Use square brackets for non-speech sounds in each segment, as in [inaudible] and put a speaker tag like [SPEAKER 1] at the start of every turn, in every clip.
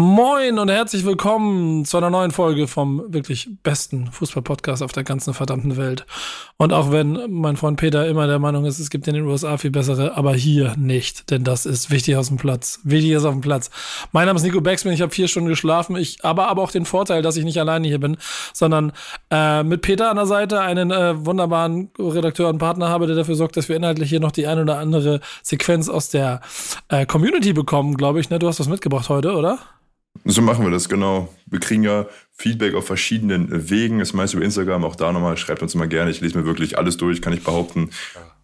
[SPEAKER 1] Moin und herzlich willkommen zu einer neuen Folge vom wirklich besten Fußball-Podcast auf der ganzen verdammten Welt. Und auch wenn mein Freund Peter immer der Meinung ist, es gibt in den USA viel bessere, aber hier nicht, denn das ist wichtig aus dem Platz. Wichtig ist auf dem Platz. Mein Name ist Nico Becksmann, ich habe vier Stunden geschlafen, ich aber aber auch den Vorteil, dass ich nicht alleine hier bin, sondern äh, mit Peter an der Seite einen äh, wunderbaren Redakteur und Partner habe, der dafür sorgt, dass wir inhaltlich hier noch die ein oder andere Sequenz aus der äh, Community bekommen, glaube ich. Ne? Du hast was mitgebracht heute, oder?
[SPEAKER 2] So machen wir das, genau. Wir kriegen ja Feedback auf verschiedenen Wegen. Das meist über Instagram, auch da nochmal. Schreibt uns immer gerne. Ich lese mir wirklich alles durch, kann ich behaupten.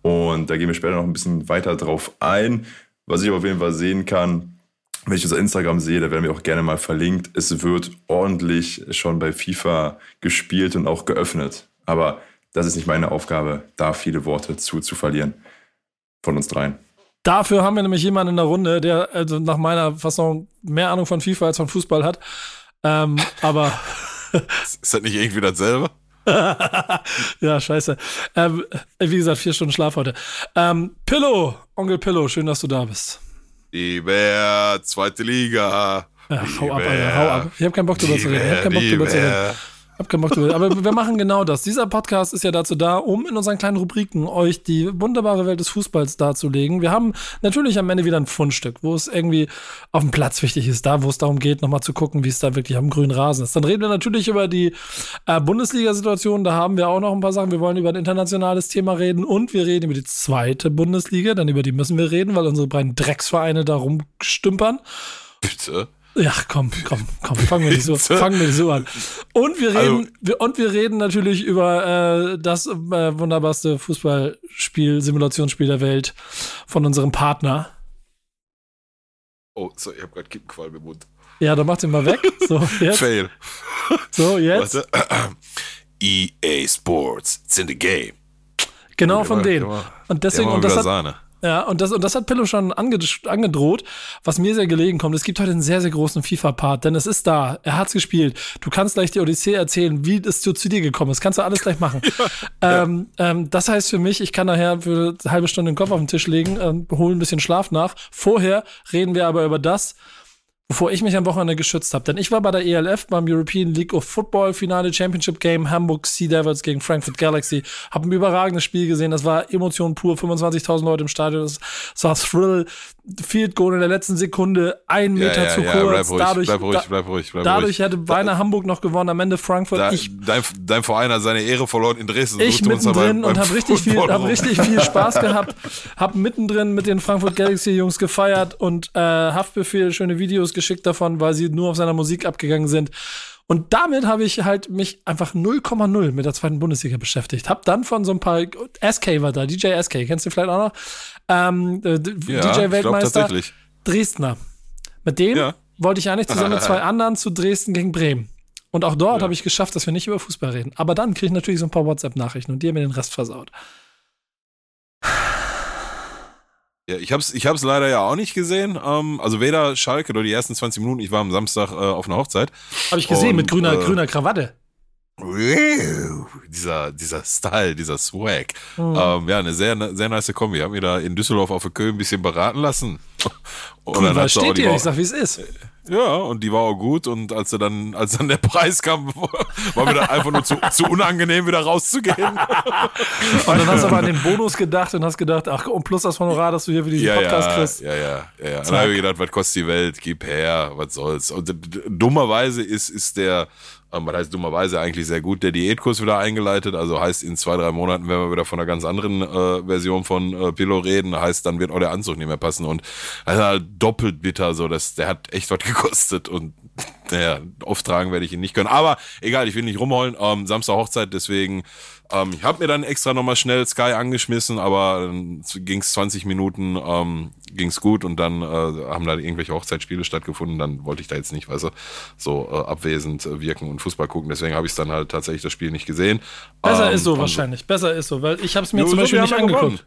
[SPEAKER 2] Und da gehen wir später noch ein bisschen weiter drauf ein. Was ich aber auf jeden Fall sehen kann, wenn ich unser Instagram sehe, da werden wir auch gerne mal verlinkt. Es wird ordentlich schon bei FIFA gespielt und auch geöffnet. Aber das ist nicht meine Aufgabe, da viele Worte zu, zu verlieren. Von uns dreien.
[SPEAKER 1] Dafür haben wir nämlich jemanden in der Runde, der also nach meiner Fassung mehr Ahnung von FIFA als von Fußball hat. Ähm, [laughs] aber.
[SPEAKER 3] ist das nicht irgendwie dasselbe? [laughs]
[SPEAKER 1] ja, scheiße. Ähm, wie gesagt, vier Stunden Schlaf heute. Ähm, Pillow, Onkel Pillow, schön, dass du da bist.
[SPEAKER 3] Lieber zweite Liga.
[SPEAKER 1] Ach, hau ab, Alter, hau ab. Ich habe keinen Bock drüber zu reden. Ich hab keinen Bock drüber zu reden. Bock drüber. Aber wir machen genau das. Dieser Podcast ist ja dazu da, um in unseren kleinen Rubriken euch die wunderbare Welt des Fußballs darzulegen. Wir haben natürlich am Ende wieder ein Fundstück, wo es irgendwie auf dem Platz wichtig ist, da wo es darum geht, nochmal zu gucken, wie es da wirklich am grünen Rasen ist. Dann reden wir natürlich über die äh, Bundesliga-Situation. Da haben wir auch noch ein paar Sachen. Wir wollen über ein internationales Thema reden und wir reden über die zweite Bundesliga. Dann über die müssen wir reden, weil unsere beiden Drecksvereine da rumstümpern.
[SPEAKER 3] Bitte?
[SPEAKER 1] Ja, komm, komm, komm, fangen wir nicht so, fangen wir nicht so an. Und wir reden, also, und wir reden natürlich über äh, das äh, wunderbarste Fußballspiel, Simulationsspiel der Welt von unserem Partner.
[SPEAKER 3] Oh, so, ich habe gerade Kippenqualm im Mund.
[SPEAKER 1] Ja, dann macht ihn mal weg. So, [laughs] jetzt.
[SPEAKER 3] Fail.
[SPEAKER 1] So, jetzt.
[SPEAKER 3] Warte. [clears throat] EA Sports, it's in the game.
[SPEAKER 1] Genau von denen. Und deswegen, und das hat. Ja, und das, und das hat Pillow schon ange, angedroht, was mir sehr gelegen kommt. Es gibt heute einen sehr, sehr großen FIFA-Part, denn es ist da. Er hat's gespielt. Du kannst gleich die Odyssee erzählen, wie es zu, zu dir gekommen ist. Kannst du alles gleich machen. [laughs] ja, ähm. Ähm, das heißt für mich, ich kann nachher für eine halbe Stunde den Kopf auf den Tisch legen, äh, holen ein bisschen Schlaf nach. Vorher reden wir aber über das, wovor ich mich am Wochenende geschützt habe. Denn ich war bei der ELF beim European League of Football Finale Championship Game Hamburg Sea Devils gegen Frankfurt Galaxy. Habe ein überragendes Spiel gesehen. Das war Emotion pur. 25.000 Leute im Stadion. Das war Thrill. Field Goal in der letzten Sekunde. Ein Meter ja, ja, zu ja, kurz.
[SPEAKER 3] Bleib ruhig, dadurch, bleib ruhig, bleib ruhig, bleib
[SPEAKER 1] dadurch hätte beinahe Hamburg noch gewonnen. Am Ende Frankfurt.
[SPEAKER 3] Da,
[SPEAKER 1] ich,
[SPEAKER 3] dein, dein, Verein hat seine Ehre verloren in Dresden.
[SPEAKER 1] Ich mittendrin und habe richtig viel, hab richtig viel [laughs] Spaß gehabt. Hab mittendrin mit den Frankfurt Galaxy Jungs gefeiert und äh, Haftbefehl schöne Videos geschickt davon, weil sie nur auf seiner Musik abgegangen sind. Und damit habe ich halt mich einfach 0,0 mit der zweiten Bundesliga beschäftigt. Hab dann von so ein paar, SK war da, DJ SK, kennst du vielleicht auch noch? Ähm, äh, ja, DJ-Weltmeister. Dresdner. Mit dem ja. wollte ich eigentlich zusammen mit zwei [laughs] anderen zu Dresden gegen Bremen. Und auch dort ja. habe ich geschafft, dass wir nicht über Fußball reden. Aber dann kriege ich natürlich so ein paar WhatsApp-Nachrichten und die haben mir den Rest versaut.
[SPEAKER 3] Ja, ich hab's, ich hab's leider ja auch nicht gesehen. Ähm, also weder Schalke oder die ersten 20 Minuten. Ich war am Samstag äh, auf einer Hochzeit.
[SPEAKER 1] Habe ich gesehen und, mit grüner, äh, grüner Krawatte.
[SPEAKER 3] Dieser, dieser Style, dieser Swag. Mhm. Ähm, ja, eine sehr, sehr nice Kombi. Ich habe mir da in Düsseldorf auf der Köln ein bisschen beraten lassen. [laughs]
[SPEAKER 1] Und cool, dann was steht dir? Ich sag, wie es ist.
[SPEAKER 3] Ja, und die war auch gut. Und als dann, als dann der Preis kam, war mir dann einfach nur zu, zu unangenehm, wieder rauszugehen. [laughs] und
[SPEAKER 1] dann hast du aber an den Bonus gedacht und hast gedacht, ach, und plus das Honorar, dass du hier für diesen
[SPEAKER 3] ja,
[SPEAKER 1] Podcast
[SPEAKER 3] ja,
[SPEAKER 1] kriegst.
[SPEAKER 3] Ja, ja, ja. ja. Dann habe ich gedacht, was kostet die Welt? Gib her, was soll's. Und dummerweise ist, ist der, was heißt dummerweise eigentlich sehr gut, der Diätkurs wieder eingeleitet. Also heißt, in zwei, drei Monaten werden wir wieder von einer ganz anderen äh, Version von äh, Pillow reden. Heißt, dann wird auch der Anzug nicht mehr passen. Und also halt doppelt bitter, so dass der hat echt was [laughs] gekostet und naja, oft tragen werde ich ihn nicht können. Aber egal, ich will nicht rumholen. Ähm, Samstag Hochzeit, deswegen ähm, ich habe mir dann extra nochmal schnell Sky angeschmissen, aber dann ging es 20 Minuten, ähm, ging es gut und dann äh, haben da irgendwelche Hochzeitsspiele stattgefunden. Dann wollte ich da jetzt nicht, weißt du, so äh, abwesend äh, wirken und Fußball gucken. Deswegen habe ich dann halt tatsächlich das Spiel nicht gesehen.
[SPEAKER 1] Besser ähm, ist so wahrscheinlich, besser ist so, weil ich habe es mir zum Beispiel nicht angeguckt. Gewonnen.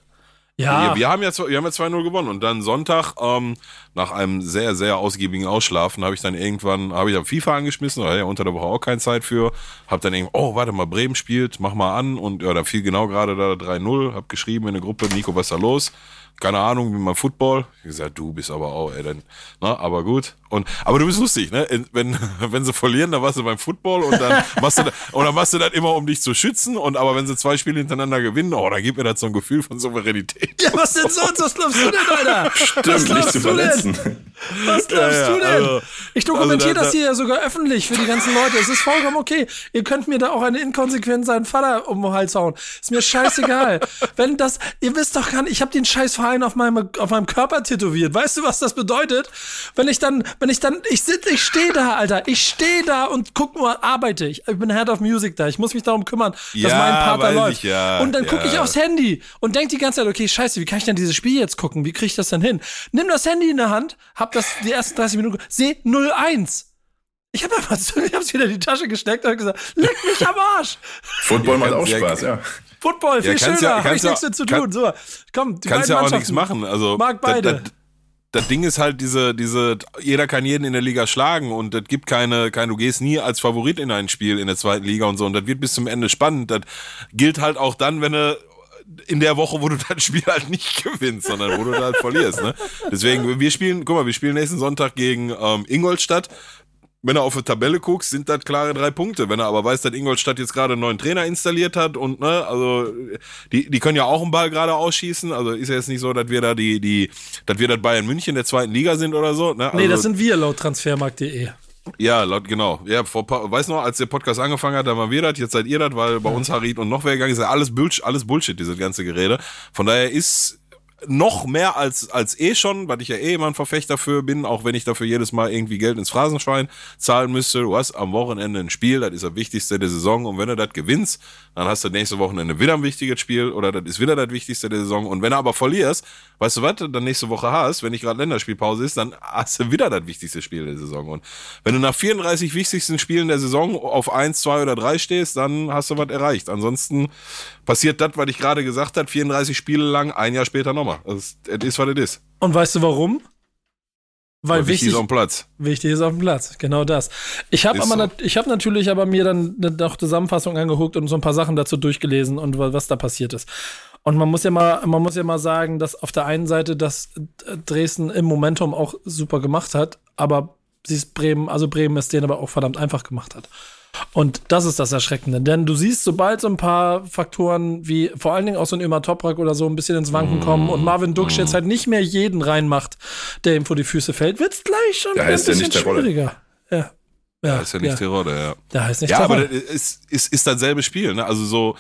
[SPEAKER 1] Ja.
[SPEAKER 3] Wir, wir haben ja, wir haben ja 2-0 gewonnen und dann Sonntag, ähm, nach einem sehr, sehr ausgiebigen Ausschlafen, habe ich dann irgendwann, habe ich dann FIFA angeschmissen, hatte ja unter der Woche auch keine Zeit für, habe dann irgendwann, oh, warte mal, Bremen spielt, mach mal an und ja, da fiel genau gerade da 3-0, hab geschrieben in der Gruppe, Nico, was ist da los? Keine Ahnung, wie man Football. Ich hab gesagt, du bist aber auch, ey, dann, na, aber gut. Und, aber du bist lustig, ne? Wenn, [laughs] wenn sie verlieren, dann warst du beim Football und dann [laughs] machst du, da- und dann machst du das immer, um dich zu schützen. Und aber wenn sie zwei Spiele hintereinander gewinnen, oh, dann gibt mir das so ein Gefühl von Souveränität.
[SPEAKER 1] Ja, was denn sonst? Was glaubst du denn, Alter? was
[SPEAKER 2] Stimmt, nicht
[SPEAKER 1] glaubst
[SPEAKER 2] zu
[SPEAKER 1] du denn? Was glaubst
[SPEAKER 3] Ja, ja,
[SPEAKER 1] du denn?
[SPEAKER 3] also-
[SPEAKER 1] ich dokumentiere
[SPEAKER 3] also da-
[SPEAKER 1] das hier ja sogar öffentlich für die ganzen Leute. Es ist vollkommen okay. Ihr könnt mir da auch eine inkonsequent seinen Vater um den Hals hauen. Ist mir scheißegal. [laughs] Wenn das, ihr wisst doch gar nicht, ich habe den scheiß Verein auf meinem, auf meinem Körper tätowiert. Weißt du, was das bedeutet? Wenn ich dann, wenn ich dann, ich sitze, ich stehe da, Alter. Ich stehe da und guck nur, arbeite. Ich, ich bin Head of Music da. Ich muss mich darum kümmern, dass
[SPEAKER 3] Ja,
[SPEAKER 1] mein Part da
[SPEAKER 3] weiß
[SPEAKER 1] läuft.
[SPEAKER 3] ich,
[SPEAKER 1] und dann gucke ich aufs Handy und denk die ganze Zeit, okay, scheiße, wie kann ich denn dieses Spiel jetzt gucken? Wie kriege ich das denn hin? Nimm das Handy in der Hand, hab das die ersten 30 Minuten, seh 01. Ich habe einfach ich hab's wieder in die Tasche gesteckt und hab gesagt, leck mich am Arsch.
[SPEAKER 2] Football macht auch Spaß, ja.
[SPEAKER 1] Football, viel
[SPEAKER 3] Ja, kannst
[SPEAKER 1] schöner,
[SPEAKER 3] ja-
[SPEAKER 1] hab ich nichts mit zu
[SPEAKER 3] kann-
[SPEAKER 1] tun. So, komm, die
[SPEAKER 3] kannst ja auch nichts machen. Also
[SPEAKER 1] Mag
[SPEAKER 3] das-
[SPEAKER 1] beide.
[SPEAKER 3] Das, das Ding ist halt diese, diese, jeder kann jeden in der Liga schlagen und es gibt keine, kein, du gehst nie als Favorit in ein Spiel in der zweiten Liga und so und das wird bis zum Ende spannend. Das gilt halt auch dann, wenn du in der Woche, wo du das Spiel halt nicht gewinnst, sondern wo du da halt verlierst. Ne? Deswegen, wir spielen, guck mal, wir spielen nächsten Sonntag gegen ähm, Ingolstadt. Wenn du auf die Tabelle guckst, sind das klare drei Punkte. Wenn er aber weiß, dass Ingolstadt jetzt gerade einen neuen Trainer installiert hat und ne, also die, die können ja auch einen Ball gerade ausschießen. Also ist ja jetzt nicht so, dass wir da die, die, dass wir das Bayern München der zweiten Liga sind oder so. Ne? Also,
[SPEAKER 1] Nee, das sind wir laut transfermarkt.de.
[SPEAKER 3] ja, laut, genau. Ja, vor, weiß noch, als der Podcast angefangen hat, da waren wir das, jetzt seid ihr das, weil bei uns Harid und noch wer gegangen ist, alles Bullshit, alles Bullshit, dieses ganze Gerede. Von daher ist noch mehr als, als eh schon, weil ich ja eh immer ein Verfechter dafür bin, auch wenn ich dafür jedes Mal irgendwie Geld ins Phrasenschwein zahlen müsste. Du hast am Wochenende ein Spiel, das ist das Wichtigste der Saison und wenn du das gewinnst, dann hast du nächste Wochenende wieder ein wichtiges Spiel oder das ist wieder das Wichtigste der Saison und wenn du aber verlierst, weißt du was, du dann nächste Woche hast, wenn nicht gerade Länderspielpause ist, dann hast du wieder das wichtigste Spiel der Saison und wenn du nach 34 wichtigsten Spielen der Saison auf 1, 2 oder 3 stehst, dann hast du was erreicht. Ansonsten passiert das, was ich gerade gesagt habe, 34 Spiele lang, ein Jahr später nochmal. Es ist, was es ist.
[SPEAKER 1] Und weißt du warum? Weil wichtig,
[SPEAKER 3] ist auf dem Platz.
[SPEAKER 1] Wichtig ist auf dem Platz, genau das. Ich habe aber
[SPEAKER 3] so.
[SPEAKER 1] ich habe natürlich aber mir dann eine noch Zusammenfassung angeguckt und so ein paar Sachen dazu durchgelesen und wa- was da passiert ist. Und man muss ja mal man muss ja mal sagen, dass auf der einen Seite das äh, Dresden im Momentum auch super gemacht hat, aber sie ist Bremen, also Bremen es denen aber auch verdammt einfach gemacht hat. Und das ist das Erschreckende, denn du siehst, sobald so ein paar Faktoren wie vor allen Dingen auch so ein Ömer Toprak oder so ein bisschen ins Wanken kommen und Marvin Duksch jetzt halt nicht mehr jeden reinmacht, der ihm vor die Füße fällt, wird's gleich schon wieder ein
[SPEAKER 2] ja
[SPEAKER 1] bisschen schwieriger. Ja. Ja,
[SPEAKER 3] Das ist ja nicht Tirode, ja.
[SPEAKER 1] Der heißt nicht
[SPEAKER 3] Ja, aber ist, ist, ist dasselbe Spiel, ne? Also so,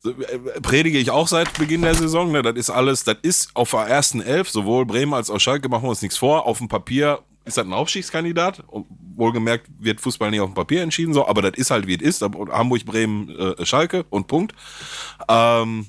[SPEAKER 3] so äh, predige ich auch seit Beginn der Saison, ne? Das ist alles, das ist auf der ersten Elf, sowohl Bremen als auch Schalke, machen wir uns nichts vor. Auf dem Papier ist das ein Aufstiegskandidat. Und wohlgemerkt wird Fußball nicht auf dem Papier entschieden, so, aber das ist halt wie es ist. Hamburg, Bremen, äh, Schalke und Punkt. Ähm,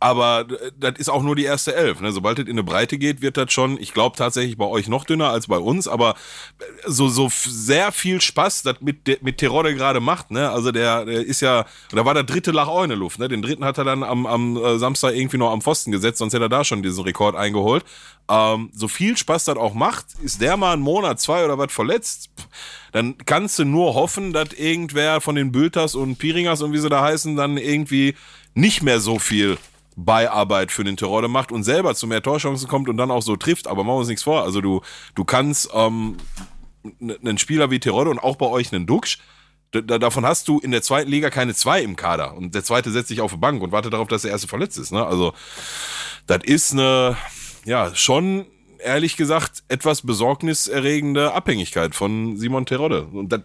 [SPEAKER 3] aber äh, das ist auch nur die erste Elf. Ne? Sobald es in eine Breite geht, wird das schon, ich glaube tatsächlich bei euch noch dünner als bei uns, aber äh, so, so sehr viel Spaß, das mit, mit Terodde gerade macht. Ne? Also der, der ist ja, da war der dritte Lach auch in der Luft. Ne? Den dritten hat er dann am, am äh, Samstag irgendwie noch am Pfosten gesetzt, sonst hätte er da schon diesen Rekord eingeholt. Ähm, so viel Spaß das auch macht, ist der mal einen Monat, zwei oder was verletzt, dann kannst du nur hoffen, dass irgendwer von den Bülters und Piringers und wie sie da heißen, dann irgendwie nicht mehr so viel Beiarbeit für den Terror macht und selber zu mehr Torchancen kommt und dann auch so trifft. Aber machen wir uns nichts vor. Also du, du kannst ähm, einen Spieler wie Terodde und auch bei euch einen Duxch, davon hast du in der zweiten Liga keine zwei im Kader. Und der zweite setzt sich auf die Bank und wartet darauf, dass der erste verletzt ist. Ne? Also das ist eine, ja, schon ehrlich gesagt etwas besorgniserregende Abhängigkeit von Simon Terodde. Und das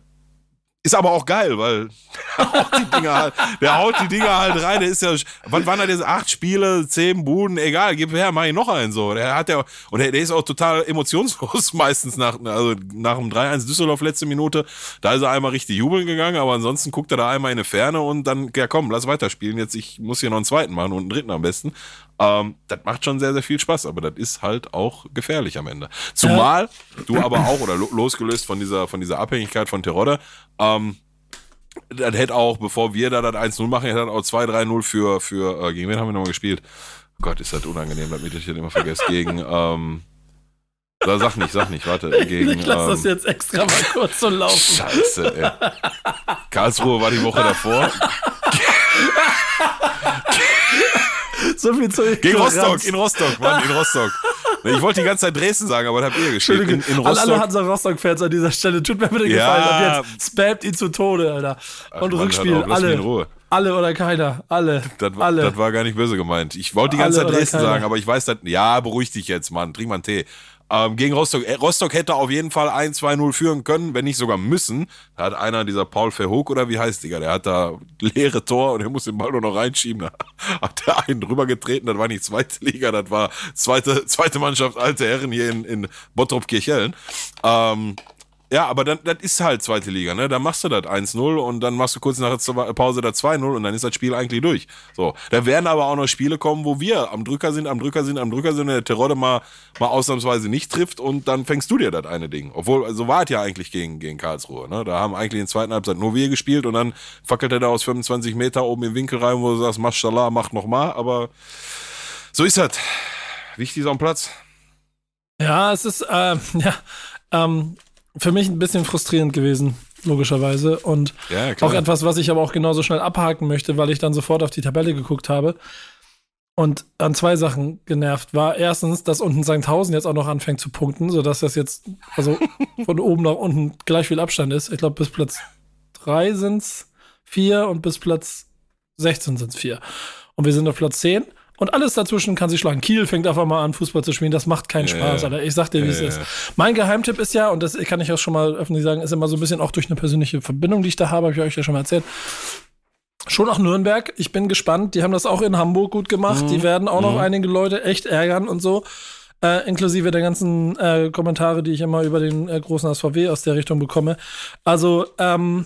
[SPEAKER 3] ist aber auch geil, weil [laughs] der haut die Dinger halt, der haut die Dinger halt rein. Der ist ja, was waren das? Acht Spiele, zehn Buden, egal, gib her, mach ich noch einen so. Der hat ja, und der, der ist auch total emotionslos [laughs] meistens nach, also nach dem 3-1 Düsseldorf letzte Minute. Da ist er einmal richtig jubeln gegangen, aber ansonsten guckt er da einmal in eine Ferne und dann, ja komm, lass weiterspielen. Jetzt, ich muss hier noch einen zweiten machen und einen dritten am besten. Ähm, das macht schon sehr, sehr viel Spaß, aber das ist halt auch gefährlich am Ende. Zumal du aber auch, oder lo- losgelöst von dieser, von dieser Abhängigkeit von Terodde, ähm, das hätte auch, bevor wir da das 1-0 machen, hätte das auch 2-3-0 für, für, äh, gegen wen haben wir nochmal gespielt? Gott, ist das unangenehm, damit ich das immer vergesse. [laughs] Gegen, ähm, sag nicht, sag nicht, warte. Gegen,
[SPEAKER 1] ich lass
[SPEAKER 3] ähm,
[SPEAKER 1] das jetzt extra mal kurz so laufen.
[SPEAKER 3] Scheiße, ey. Karlsruhe war die Woche davor. [laughs] [laughs]
[SPEAKER 1] So viel zu
[SPEAKER 3] Gegen. Rostock, in Rostock, Mann, in Rostock. [laughs] Ich wollte die ganze Zeit Dresden sagen, aber das habt ihr geschrieben. In, in
[SPEAKER 1] an alle
[SPEAKER 3] Rostock.
[SPEAKER 1] Hansa Rostock-Fans an dieser Stelle. Tut mir bitte
[SPEAKER 3] Ja.
[SPEAKER 1] gefallen. Ab jetzt spammt ihn zu Tode, Alter. Und
[SPEAKER 3] Mann,
[SPEAKER 1] Rückspiel,
[SPEAKER 3] in
[SPEAKER 1] alle.
[SPEAKER 3] Ruhe.
[SPEAKER 1] Alle oder keiner. Alle.
[SPEAKER 3] Das, war-
[SPEAKER 1] alle.
[SPEAKER 3] das war gar nicht böse gemeint. Ich wollte die ganze
[SPEAKER 1] Alle
[SPEAKER 3] Zeit Dresden sagen, aber ich weiß das. Ja, beruhig dich jetzt, Mann. Trink mal einen Tee. Ähm, gegen Rostock. Äh, Rostock hätte auf jeden Fall 1-2-0 führen können, wenn nicht sogar müssen. Da hat einer, dieser Paul Verhoek oder wie heißt Digga, der hat da leere Tor und er muss den Ball nur noch reinschieben. Da [laughs] hat der einen drüber getreten, das war nicht zweite Liga, das war zweite, zweite Mannschaft alte Herren hier in, in Bottrop-Kirchhellen. Ähm, ja, aber dann, das ist halt zweite Liga, ne? Dann machst du das 1-0 und dann machst du kurz nach der Pause da 2-0 und dann ist das Spiel eigentlich durch. So. Da werden aber auch noch Spiele kommen, wo wir am Drücker sind, am Drücker sind, am Drücker sind und der Terodde mal, mal ausnahmsweise nicht trifft und dann fängst du dir das eine Ding. Obwohl, so war es ja eigentlich gegen, gegen Karlsruhe, ne? Da haben eigentlich in zweiten Halbzeit nur wir gespielt und dann fackelt er da aus 25 Meter oben im Winkel rein, wo du sagst, Maschallah, mach noch mal, aber so ist das. Wichtig ist am Platz.
[SPEAKER 1] Ja, es ist ähm, [laughs] ja, ähm, für mich ein bisschen frustrierend gewesen, logischerweise. Und
[SPEAKER 3] Ja,
[SPEAKER 1] auch etwas, was ich aber auch genauso schnell abhaken möchte, weil ich dann sofort auf die Tabelle geguckt habe. Und an zwei Sachen genervt war. Erstens, dass unten Sandhausen jetzt auch noch anfängt zu punkten, sodass das jetzt also [laughs] von oben nach unten gleich viel Abstand ist. Ich glaube, bis Platz drei sind's vier und bis Platz 16 sind's vier. Und wir sind auf Platz 10. Und alles dazwischen kann sich schlagen. Kiel fängt einfach mal an, Fußball zu spielen. Das macht keinen
[SPEAKER 3] Ja,
[SPEAKER 1] Spaß. Alter. Ich sag dir, wie es
[SPEAKER 3] Ja,
[SPEAKER 1] ist. Mein Geheimtipp ist ja, und das kann ich auch schon mal öffentlich sagen, ist immer so ein bisschen auch durch eine persönliche Verbindung, die ich da habe, habe ich euch ja schon mal erzählt. Schon auch Nürnberg. Ich bin gespannt. Die haben das auch in Hamburg gut gemacht.
[SPEAKER 3] Mhm.
[SPEAKER 1] Die werden auch noch einige Leute echt ärgern und so. Äh, inklusive der ganzen äh, Kommentare, die ich immer über den äh, großen SVW aus der Richtung bekomme. Also, ähm,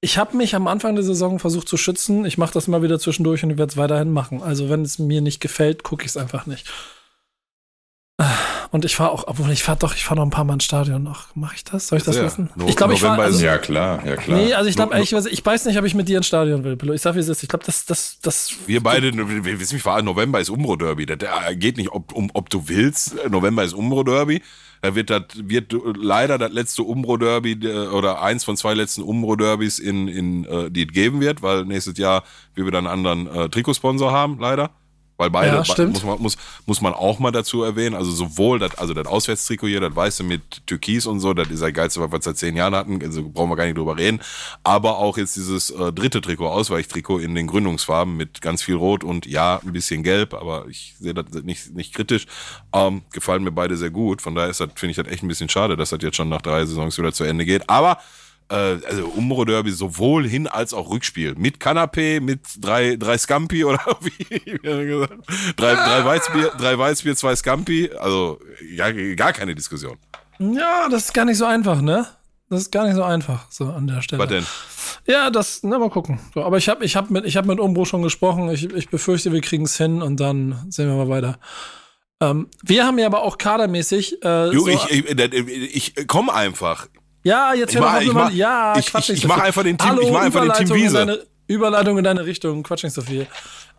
[SPEAKER 1] ich habe mich am Anfang der Saison versucht zu schützen. Ich mache das mal wieder zwischendurch und ich werde es weiterhin machen. Also, wenn es mir nicht gefällt, gucke ich es einfach nicht. Und ich fahre auch, obwohl ich fahre doch, ich fahre noch ein paar Mal ins Stadion noch. Mache ich das? Soll ich das
[SPEAKER 3] Ja,
[SPEAKER 1] wissen?
[SPEAKER 3] no-
[SPEAKER 1] ich glaube, ich fahre. Also,
[SPEAKER 2] Ja, klar, ja, klar.
[SPEAKER 1] nee, also ich glaube,
[SPEAKER 3] No-
[SPEAKER 1] ich, weiß, ich weiß nicht, ob ich mit dir ins Stadion will. Ich sag, wie es ist. Ich glaube, das, das, das.
[SPEAKER 3] Wir beide, wir wissen, wir November ist Umbro-Derby. Das äh, geht nicht, ob, um, ob du willst. November ist Umbro-Derby. Da wird das, wird leider das letzte Umbro-Derby äh, oder eins von zwei letzten Umbro-Derbys in, in, äh, die es geben wird, weil nächstes Jahr wir wieder einen anderen äh, Trikotsponsor haben, leider. Weil beide,
[SPEAKER 1] Ja, stimmt.
[SPEAKER 3] muss man, muss, muss man auch mal dazu erwähnen. Also sowohl das, also das Auswärtstrikot hier, das weiße mit Türkis und so, das ist das geilste, was wir seit zehn Jahren hatten, also brauchen wir gar nicht drüber reden. Aber auch jetzt dieses äh, dritte Trikot, Ausweichtrikot in den Gründungsfarben mit ganz viel Rot und ja, ein bisschen Gelb, aber ich sehe das nicht, nicht kritisch. Ähm, gefallen mir beide sehr gut. Von daher ist das, finde ich das echt ein bisschen schade, dass das jetzt schon nach drei Saisons wieder zu Ende geht. Aber äh, also Umbro Derby sowohl Hin- als auch Rückspiel. Mit Kanapé, mit drei, drei Scampi oder [laughs] wie, gesagt? Drei, drei Weißbier, drei Weißbier, zwei Scampi. Also ja, gar keine Diskussion.
[SPEAKER 1] Ja, das ist gar nicht so einfach, ne? Das ist gar nicht so einfach, so an der Stelle.
[SPEAKER 3] Was denn?
[SPEAKER 1] Ja, das, na mal gucken. So, aber ich habe ich hab mit, ich hab mit Umbro schon gesprochen. Ich, ich befürchte, wir kriegen es hin und dann sehen wir mal weiter. Ähm, wir haben ja aber auch kadermäßig. Äh,
[SPEAKER 3] Jo,
[SPEAKER 1] so,
[SPEAKER 3] ich, ich, ich komm einfach.
[SPEAKER 1] Ja, jetzt hör doch
[SPEAKER 3] ich
[SPEAKER 1] wir
[SPEAKER 3] mach-
[SPEAKER 1] Ja,
[SPEAKER 3] ich-
[SPEAKER 1] Quatsch
[SPEAKER 3] ich- ich mach
[SPEAKER 1] viel.
[SPEAKER 3] einfach den Team-
[SPEAKER 1] Hallo,
[SPEAKER 3] ich mach einfach den Team Wiese.
[SPEAKER 1] Deine, Überleitung in deine Richtung. Quatsch nicht so viel.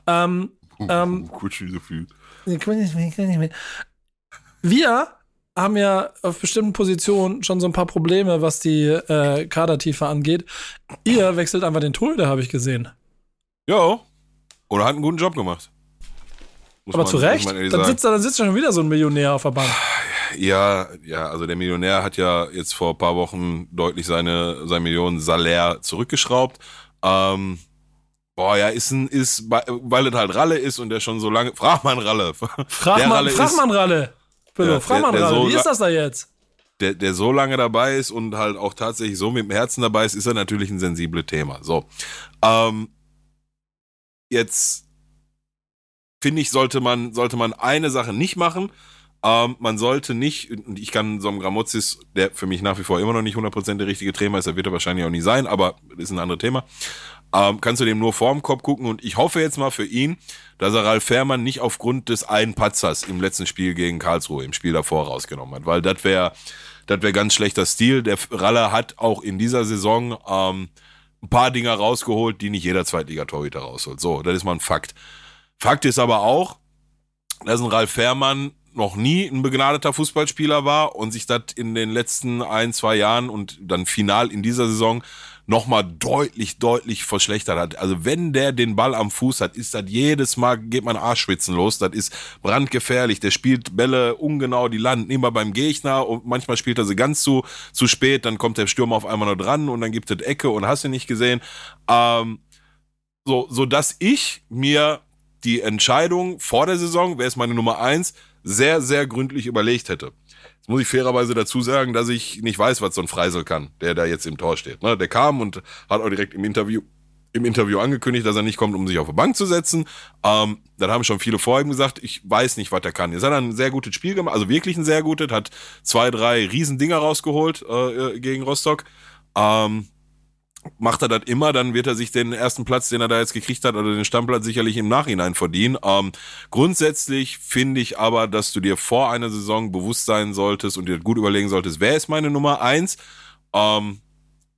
[SPEAKER 1] Ähm, ähm,
[SPEAKER 3] so viel.
[SPEAKER 1] Nee, kann ich nicht mehr, kann ich nicht mehr. Wir haben ja auf bestimmten Positionen schon so ein paar Probleme, was die äh, Kadertiefe angeht. Ihr wechselt einfach den Torhüter, habe ich gesehen.
[SPEAKER 3] Ja. Oder hat einen guten Job gemacht. Muss
[SPEAKER 1] Aber
[SPEAKER 3] man-
[SPEAKER 1] zu Recht. Dann sitzt, da, dann sitzt schon wieder so ein Millionär auf der Bank.
[SPEAKER 3] Ja, ja, also der Millionär hat ja jetzt vor ein paar Wochen deutlich seine, sein Millionen Salär zurückgeschraubt. Ähm, boah, ja, ist ein, ist, weil es halt Ralle ist und der schon so lange, frag mal Ralle. [laughs]
[SPEAKER 1] Frag
[SPEAKER 3] Der
[SPEAKER 1] mal,
[SPEAKER 3] Ralle
[SPEAKER 1] frag
[SPEAKER 3] ist-
[SPEAKER 1] einen Ralle.
[SPEAKER 3] Ja,
[SPEAKER 1] frag
[SPEAKER 3] der-
[SPEAKER 1] mal Ralle.
[SPEAKER 3] so
[SPEAKER 1] Wie ist das da jetzt?
[SPEAKER 3] der, der so lange dabei ist und halt auch tatsächlich so mit dem Herzen dabei ist, ist er natürlich ein sensibles Thema. So. Ähm, jetzt finde ich, sollte man, sollte man eine Sache nicht machen. Ähm, man sollte nicht, und ich kann so einem Gramozis, der für mich nach wie vor immer noch nicht 100% der richtige Trainer ist, der wird er wahrscheinlich auch nie sein, aber das ist ein anderes Thema. Ähm, kannst du dem nur vorm Kopf gucken und ich hoffe jetzt mal für ihn, dass er Ralf Fährmann nicht aufgrund des einen Patzers im letzten Spiel gegen Karlsruhe im Spiel davor rausgenommen hat, weil das wäre das wäre ganz schlechter Stil. Der Ralle hat auch in dieser Saison ähm, ein paar Dinger rausgeholt, die nicht jeder Zweitligatorhüter rausholt. So, das ist mal ein Fakt. Fakt ist aber auch, dass ein Ralf Fährmann noch nie ein begnadeter Fußballspieler war und sich das in den letzten ein, zwei Jahren und dann final in dieser Saison nochmal deutlich, deutlich verschlechtert hat. Also wenn der den Ball am Fuß hat, ist das jedes Mal, geht man Arschschwitzen los. Das ist brandgefährlich. Der spielt Bälle ungenau, die landen immer beim Gegner und manchmal spielt er sie ganz zu, zu spät. Dann kommt der Stürmer auf einmal noch dran und dann gibt es Ecke und hast du nicht gesehen. Ähm, so, so dass ich mir die Entscheidung vor der Saison, wer ist meine Nummer eins, sehr, sehr gründlich überlegt hätte. Jetzt muss ich fairerweise dazu sagen, dass ich nicht weiß, was so ein Freisel kann, der da jetzt im Tor steht. Ne? Der kam und hat auch direkt im Interview im Interview angekündigt, dass er nicht kommt, um sich auf die Bank zu setzen. Ähm, dann haben schon viele ihm gesagt, ich weiß nicht, was er kann. Jetzt hat er ein sehr gutes Spiel gemacht, also wirklich ein sehr gutes, hat zwei, drei Riesendinger rausgeholt äh, gegen Rostock. Ähm, macht er das immer, dann wird er sich den ersten Platz, den er da jetzt gekriegt hat, oder den Stammplatz sicherlich im Nachhinein verdienen. Ähm, grundsätzlich finde ich aber, dass du dir vor einer Saison bewusst sein solltest und dir gut überlegen solltest, wer ist meine Nummer eins? Ähm,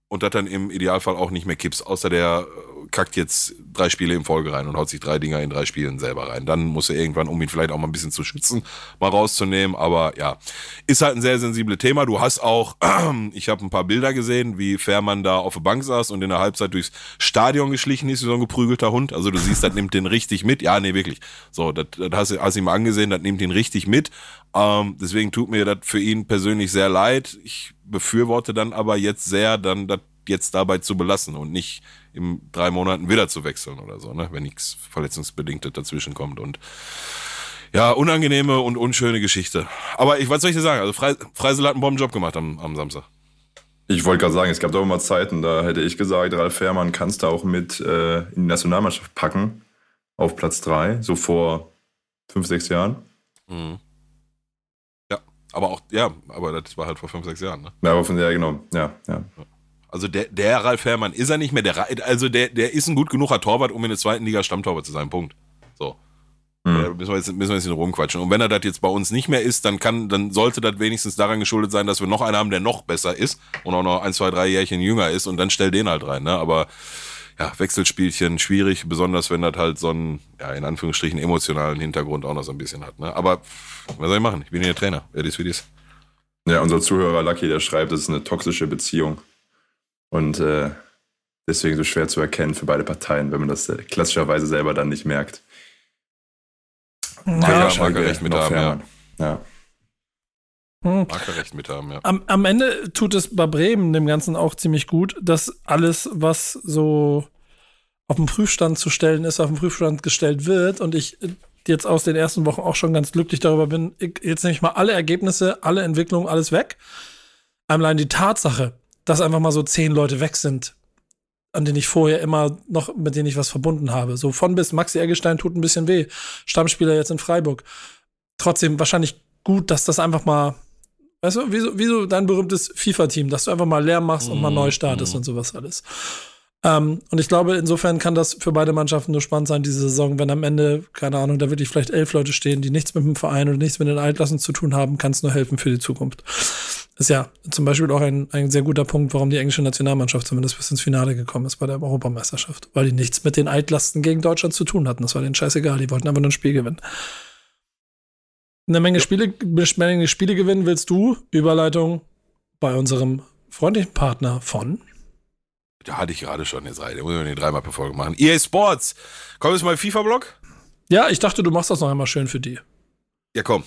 [SPEAKER 3] und das dann im Idealfall auch nicht mehr kippst, außer der kackt jetzt drei Spiele in Folge rein und haut sich drei Dinger in drei Spielen selber rein. Dann muss er irgendwann, um ihn vielleicht auch mal ein bisschen zu schützen, mal rauszunehmen. Aber ja, ist halt ein sehr sensibles Thema. Du hast auch, [clears throat] ich habe ein paar Bilder gesehen, wie Fährmann da auf der Bank saß und in der Halbzeit durchs Stadion geschlichen ist, wie so ein geprügelter Hund. Also du siehst, das nimmt den richtig mit. Ja, nee, wirklich. So, das, das hast, hast du ihm angesehen, das nimmt ihn richtig mit. Ähm, deswegen tut mir das für ihn persönlich sehr leid. Ich befürworte dann aber jetzt sehr, dann das jetzt dabei zu belassen und nicht in drei Monaten wieder zu wechseln oder so, ne? wenn nichts Verletzungsbedingtes dazwischen kommt. Und ja, unangenehme und unschöne Geschichte. Aber ich, was soll ich dir sagen? Also Freisel hat einen Bombenjob gemacht am, am Samstag.
[SPEAKER 2] Ich wollte gerade sagen, es gab doch immer Zeiten, da hätte ich gesagt, Ralf Fährmann kannst du auch mit äh, in die Nationalmannschaft packen, auf Platz drei so vor fünf, sechs Jahren. Mhm.
[SPEAKER 3] Ja, aber auch, ja, aber das war halt vor fünf, sechs Jahren, ne?
[SPEAKER 2] Ja, aber von der, genau, ja, ja.
[SPEAKER 3] Also der, der Ralf Herrmann ist er nicht mehr. Der, also der, der ist ein gut genuger Torwart, um in der zweiten Liga Stammtorwart zu sein. Punkt. So. Mhm. Da müssen wir, jetzt, müssen wir jetzt rumquatschen. Und wenn er das jetzt bei uns nicht mehr ist, dann kann, dann sollte das wenigstens daran geschuldet sein, dass wir noch einen haben, der noch besser ist und auch noch ein, zwei, drei Jährchen jünger ist und dann stell den halt rein. Ne? Aber ja, Wechselspielchen schwierig, besonders wenn das halt so einen, ja, in Anführungsstrichen emotionalen Hintergrund auch noch so ein bisschen hat. Ne? Aber was soll ich machen? Ich bin hier Trainer. Wer ist wie dies?
[SPEAKER 2] Ja, unser Zuhörer Lucky, der schreibt, das ist eine toxische Beziehung. Und äh, deswegen so schwer zu erkennen für beide Parteien, wenn man das äh, klassischerweise selber dann nicht merkt.
[SPEAKER 3] Ja, ja mag er recht mit haben, ja. ja.
[SPEAKER 1] Hm. Mit haben, ja. Am, am Ende tut es bei Bremen dem Ganzen auch ziemlich gut, dass alles, was so auf den Prüfstand zu stellen ist, auf den Prüfstand gestellt wird und ich jetzt aus den ersten Wochen auch schon ganz glücklich darüber bin. Jetzt nehme ich mal alle Ergebnisse, alle Entwicklungen, alles weg. Allein die Tatsache, dass einfach mal so zehn Leute weg sind, an denen ich vorher immer noch, mit denen ich was verbunden habe. So von bis Maxi Eggestein tut ein bisschen weh. Stammspieler jetzt in Freiburg. Trotzdem wahrscheinlich gut, dass das einfach mal, weißt du, wie so, wie so dein berühmtes FIFA-Team, dass du einfach mal leer machst und mal neu mhm, startest mm. und sowas alles. Ähm, und ich glaube, insofern kann das für beide Mannschaften nur spannend sein, diese Saison, wenn am Ende, keine Ahnung, da wirklich vielleicht elf Leute stehen, die nichts mit dem Verein oder nichts mit den Altlassen zu tun haben, kann es nur helfen für die Zukunft. Ist ja zum Beispiel auch ein, ein sehr guter Punkt, warum die englische Nationalmannschaft zumindest bis ins Finale gekommen ist bei der Europameisterschaft. Weil die nichts mit den Altlasten gegen Deutschland zu tun hatten. Das war denen scheißegal. Die wollten einfach nur ein Spiel gewinnen. Eine Menge ja. Spiele, eine Menge Spiele gewinnen willst du. Überleitung bei unserem freundlichen Partner von
[SPEAKER 3] da hatte ich gerade schon jetzt rein. Da muss ich die dreimal per Folge machen. EA Sports. Komm jetzt mal FIFA-Blog?
[SPEAKER 1] Ja, ich dachte, du machst das noch einmal schön für die.
[SPEAKER 3] Ja, komm.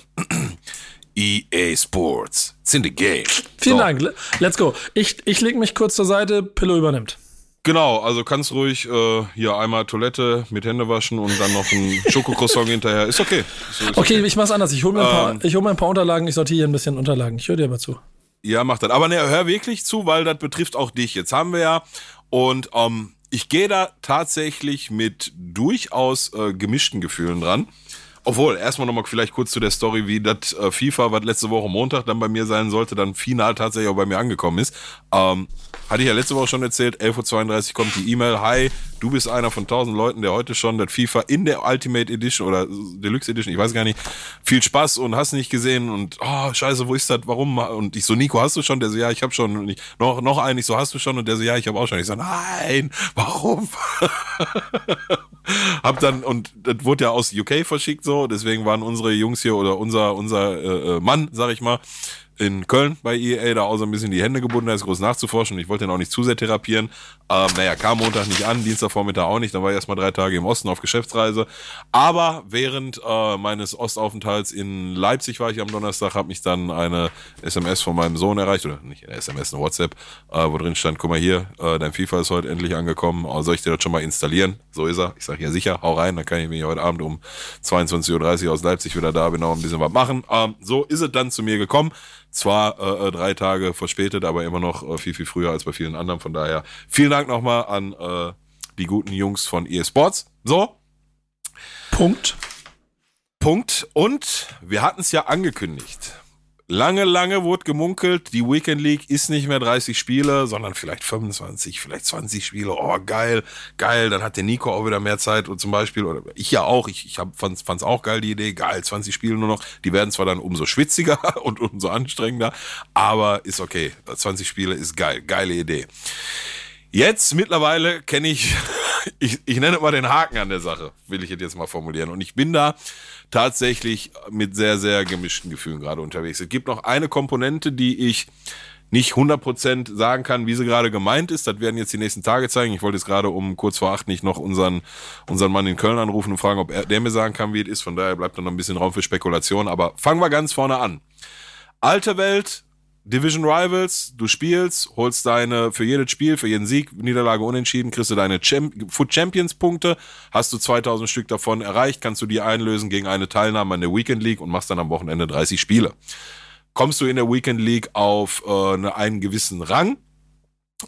[SPEAKER 3] EA Sports. It's in the game.
[SPEAKER 1] Vielen so. Dank. Let's go. Ich, ich lege mich kurz zur Seite, Pillow übernimmt.
[SPEAKER 3] Genau, also kannst ruhig äh, hier einmal Toilette mit Hände waschen und dann noch ein [laughs] Schokocroissant hinterher. Ist okay. Ist,
[SPEAKER 1] ist okay, okay, ich mach's anders. Ich hole mir, ein paar, ähm, hol mir ein paar Unterlagen, ich sortiere hier ein bisschen Unterlagen. Ich höre dir aber zu.
[SPEAKER 3] Ja, mach das. Aber ne, hör wirklich zu, weil das betrifft auch dich. Jetzt haben wir ja und ähm, ich gehe da tatsächlich mit durchaus äh, gemischten Gefühlen dran. Obwohl, erstmal nochmal vielleicht kurz zu der Story, wie das äh, FIFA, was letzte Woche Montag dann bei mir sein sollte, dann final tatsächlich auch bei mir angekommen ist. Ähm, hatte ich ja letzte Woche schon erzählt, 11.32 Uhr kommt die E-Mail, hi, du bist einer von 1000 Leuten, der heute schon das FIFA in der Ultimate Edition oder Deluxe Edition, ich weiß gar nicht, viel Spaß und hast nicht gesehen und, oh, scheiße, wo ist das, warum? Und ich so, Nico, hast du schon? Der so, ja, ich habe schon. Und ich, noch, noch einen, ich so, hast du schon? Und der so, ja, ich habe auch schon. Ich so, nein, warum? [laughs] hab dann, und das wurde ja aus UK verschickt so, deswegen waren unsere Jungs hier oder unser, unser äh, äh Mann, sag ich mal, in Köln bei EA da auch so ein bisschen die Hände gebunden, da ist groß nachzuforschen. Ich wollte ihn auch nicht zu sehr therapieren. Ähm, naja, kam Montag nicht an, Dienstagvormittag auch nicht. Dann war ich erstmal drei Tage im Osten auf Geschäftsreise. Aber während äh, meines Ostaufenthalts in Leipzig war ich am Donnerstag, habe mich dann eine SMS von meinem Sohn erreicht, oder nicht eine SMS, eine WhatsApp, äh, wo drin stand, guck mal hier, äh, dein FIFA ist heute endlich angekommen. Oh, soll ich dir das schon mal installieren? So ist er. Ich sage, ja sicher, hau rein, dann kann ich mich heute Abend um 22.30 Uhr aus Leipzig wieder da bin, noch ein bisschen was machen. Ähm, so ist es dann zu mir gekommen. Zwar äh, drei Tage verspätet, aber immer noch äh, viel, viel früher als bei vielen anderen. Von daher vielen Dank nochmal an äh, die guten Jungs von eSports. So.
[SPEAKER 1] Punkt.
[SPEAKER 3] Punkt. Und wir hatten es ja angekündigt. Lange, lange wurde gemunkelt, die Weekend League ist nicht mehr 30 Spiele, sondern vielleicht 25, vielleicht 20 Spiele. Oh, geil, geil. Dann hat der Nico auch wieder mehr Zeit und zum Beispiel, oder ich ja auch, ich, ich hab, fand's, fand's auch geil, die Idee. Geil, 20 Spiele nur noch. Die werden zwar dann umso schwitziger [laughs] und umso anstrengender, aber ist okay. 20 Spiele ist geil, geile Idee. Jetzt mittlerweile kenne ich, [laughs] ich, ich nenne mal den Haken an der Sache, will ich jetzt mal formulieren. Und ich bin da tatsächlich mit sehr, sehr gemischten Gefühlen gerade unterwegs. Es gibt noch eine Komponente, die ich nicht 100% sagen kann, wie sie gerade gemeint ist. Das werden jetzt die nächsten Tage zeigen. Ich wollte jetzt gerade um kurz vor acht nicht noch unseren, unseren Mann in Köln anrufen und fragen, ob er, der mir sagen kann, wie es ist. Von daher bleibt dann noch ein bisschen Raum für Spekulation. Aber fangen wir ganz vorne an. Alte Welt, Division Rivals, du spielst, holst deine, für jedes Spiel, für jeden Sieg, Niederlage unentschieden, kriegst du deine Champ Foot Champions Punkte, hast du 2000 Stück davon erreicht, kannst du die einlösen gegen eine Teilnahme an der Weekend League und machst dann am Wochenende 30 Spiele. Kommst du in der Weekend League auf äh, einen gewissen Rang,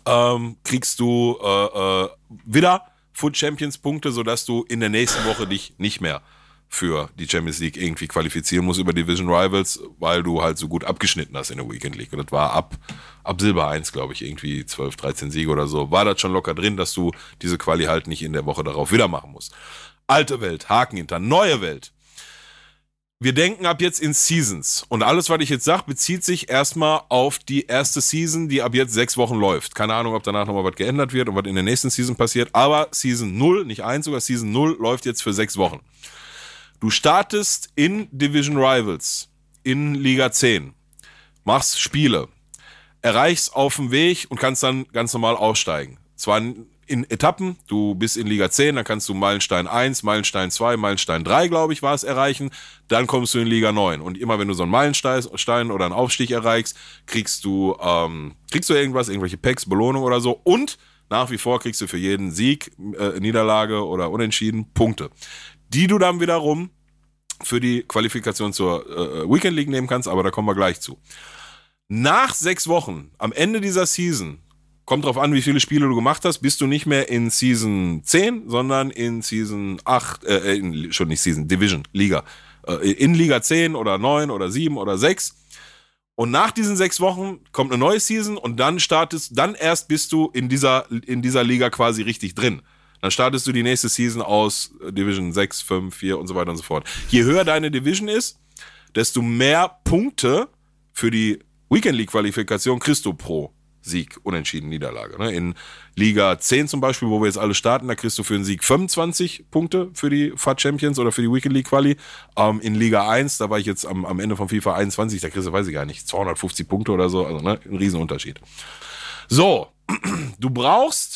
[SPEAKER 3] ähm, kriegst du äh, äh, wieder Foot Champions Punkte, sodass du in der nächsten Woche dich nicht mehr für die Champions League irgendwie qualifizieren muss über Division Rivals, weil du halt so gut abgeschnitten hast in der Weekend League. Und das war ab, ab Silber 1, glaube ich, irgendwie 12, 13 Siege oder so, war das schon locker drin, dass du diese Quali halt nicht in der Woche darauf wieder machen musst. Alte Welt, Haken hinter, neue Welt. Wir denken ab jetzt in Seasons. Und alles, was ich jetzt sage, bezieht sich erstmal auf die erste Season, die ab jetzt sechs Wochen läuft. Keine Ahnung, ob danach nochmal was geändert wird und was in der nächsten Season passiert. Aber Season 0, nicht 1 sogar, Season 0 läuft jetzt für sechs Wochen. Du startest in Division Rivals in Liga 10, machst Spiele, erreichst auf dem Weg und kannst dann ganz normal aussteigen. Zwar in Etappen, du bist in Liga 10, dann kannst du Meilenstein 1, Meilenstein 2, Meilenstein 3, glaube ich, war es, erreichen. Dann kommst du in Liga 9. Und immer wenn du so einen Meilenstein oder einen Aufstieg erreichst, kriegst du, ähm, kriegst du irgendwas, irgendwelche Packs, Belohnung oder so. Und nach wie vor kriegst du für jeden Sieg, äh, Niederlage oder Unentschieden Punkte die du dann wiederum für die Qualifikation zur äh, Weekend League nehmen kannst, aber da kommen wir gleich zu. Nach sechs Wochen, am Ende dieser Season, kommt drauf an, wie viele Spiele du gemacht hast, bist du nicht mehr in Season 10, sondern in Season 8, äh, in, schon nicht Season, Division, Liga. Äh, in Liga 10 oder 9 oder 7 oder 6. Und nach diesen sechs Wochen kommt eine neue Season und dann startest, dann erst bist du in dieser, in dieser Liga quasi richtig drin. Dann startest du die nächste Season aus Division 6, 5, 4 und so weiter und so fort. Je höher deine Division ist, desto mehr Punkte für die Weekend League Qualifikation kriegst du pro Sieg, Unentschieden, Niederlage. Ne? In Liga 10 zum Beispiel, wo wir jetzt alle starten, da kriegst du für einen Sieg 25 Punkte für die FAT Champions oder für die Weekend League Quali. Ähm, in Liga 1, da war ich jetzt am, am Ende von FIFA 21, da kriegst du, weiß ich gar nicht, 250 Punkte oder so. Also ne? ein Riesenunterschied. So, [clears throat] du brauchst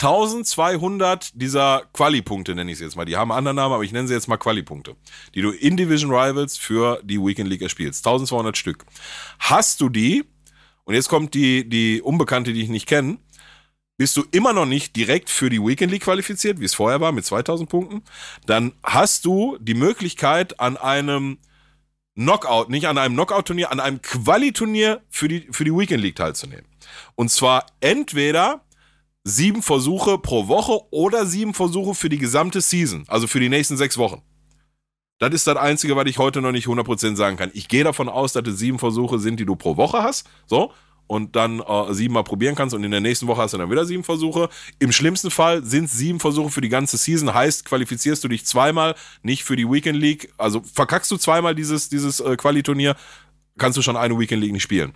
[SPEAKER 3] 1200 dieser Quali-Punkte, nenne ich sie jetzt mal. Die haben einen anderen Namen, aber ich nenne sie jetzt mal Quali-Punkte, die du in Division Rivals für die Weekend League erspielst. 1200 Stück. Hast du die, und jetzt kommt die, die Unbekannte, die ich nicht kenne, bist du immer noch nicht direkt für die Weekend League qualifiziert, wie es vorher war, mit 2000 Punkten, dann hast du die Möglichkeit an einem Knockout, nicht an einem Knockout-Turnier, an einem Quali-Turnier für die, für die Weekend League teilzunehmen. Und zwar entweder sieben Versuche pro Woche oder sieben Versuche für die gesamte Season, also für die nächsten sechs Wochen. Das ist das Einzige, was ich heute noch nicht 100% sagen kann. Ich gehe davon aus, dass es sieben Versuche sind, die du pro Woche hast. So. Und dann äh, siebenmal probieren kannst und in der nächsten Woche hast du dann wieder sieben Versuche. Im schlimmsten Fall sind es sieben Versuche für die ganze Season. Heißt, qualifizierst du dich zweimal, nicht für die Weekend League. Also verkackst du zweimal dieses, dieses äh, Quali-Turnier, kannst du schon eine Weekend League nicht spielen.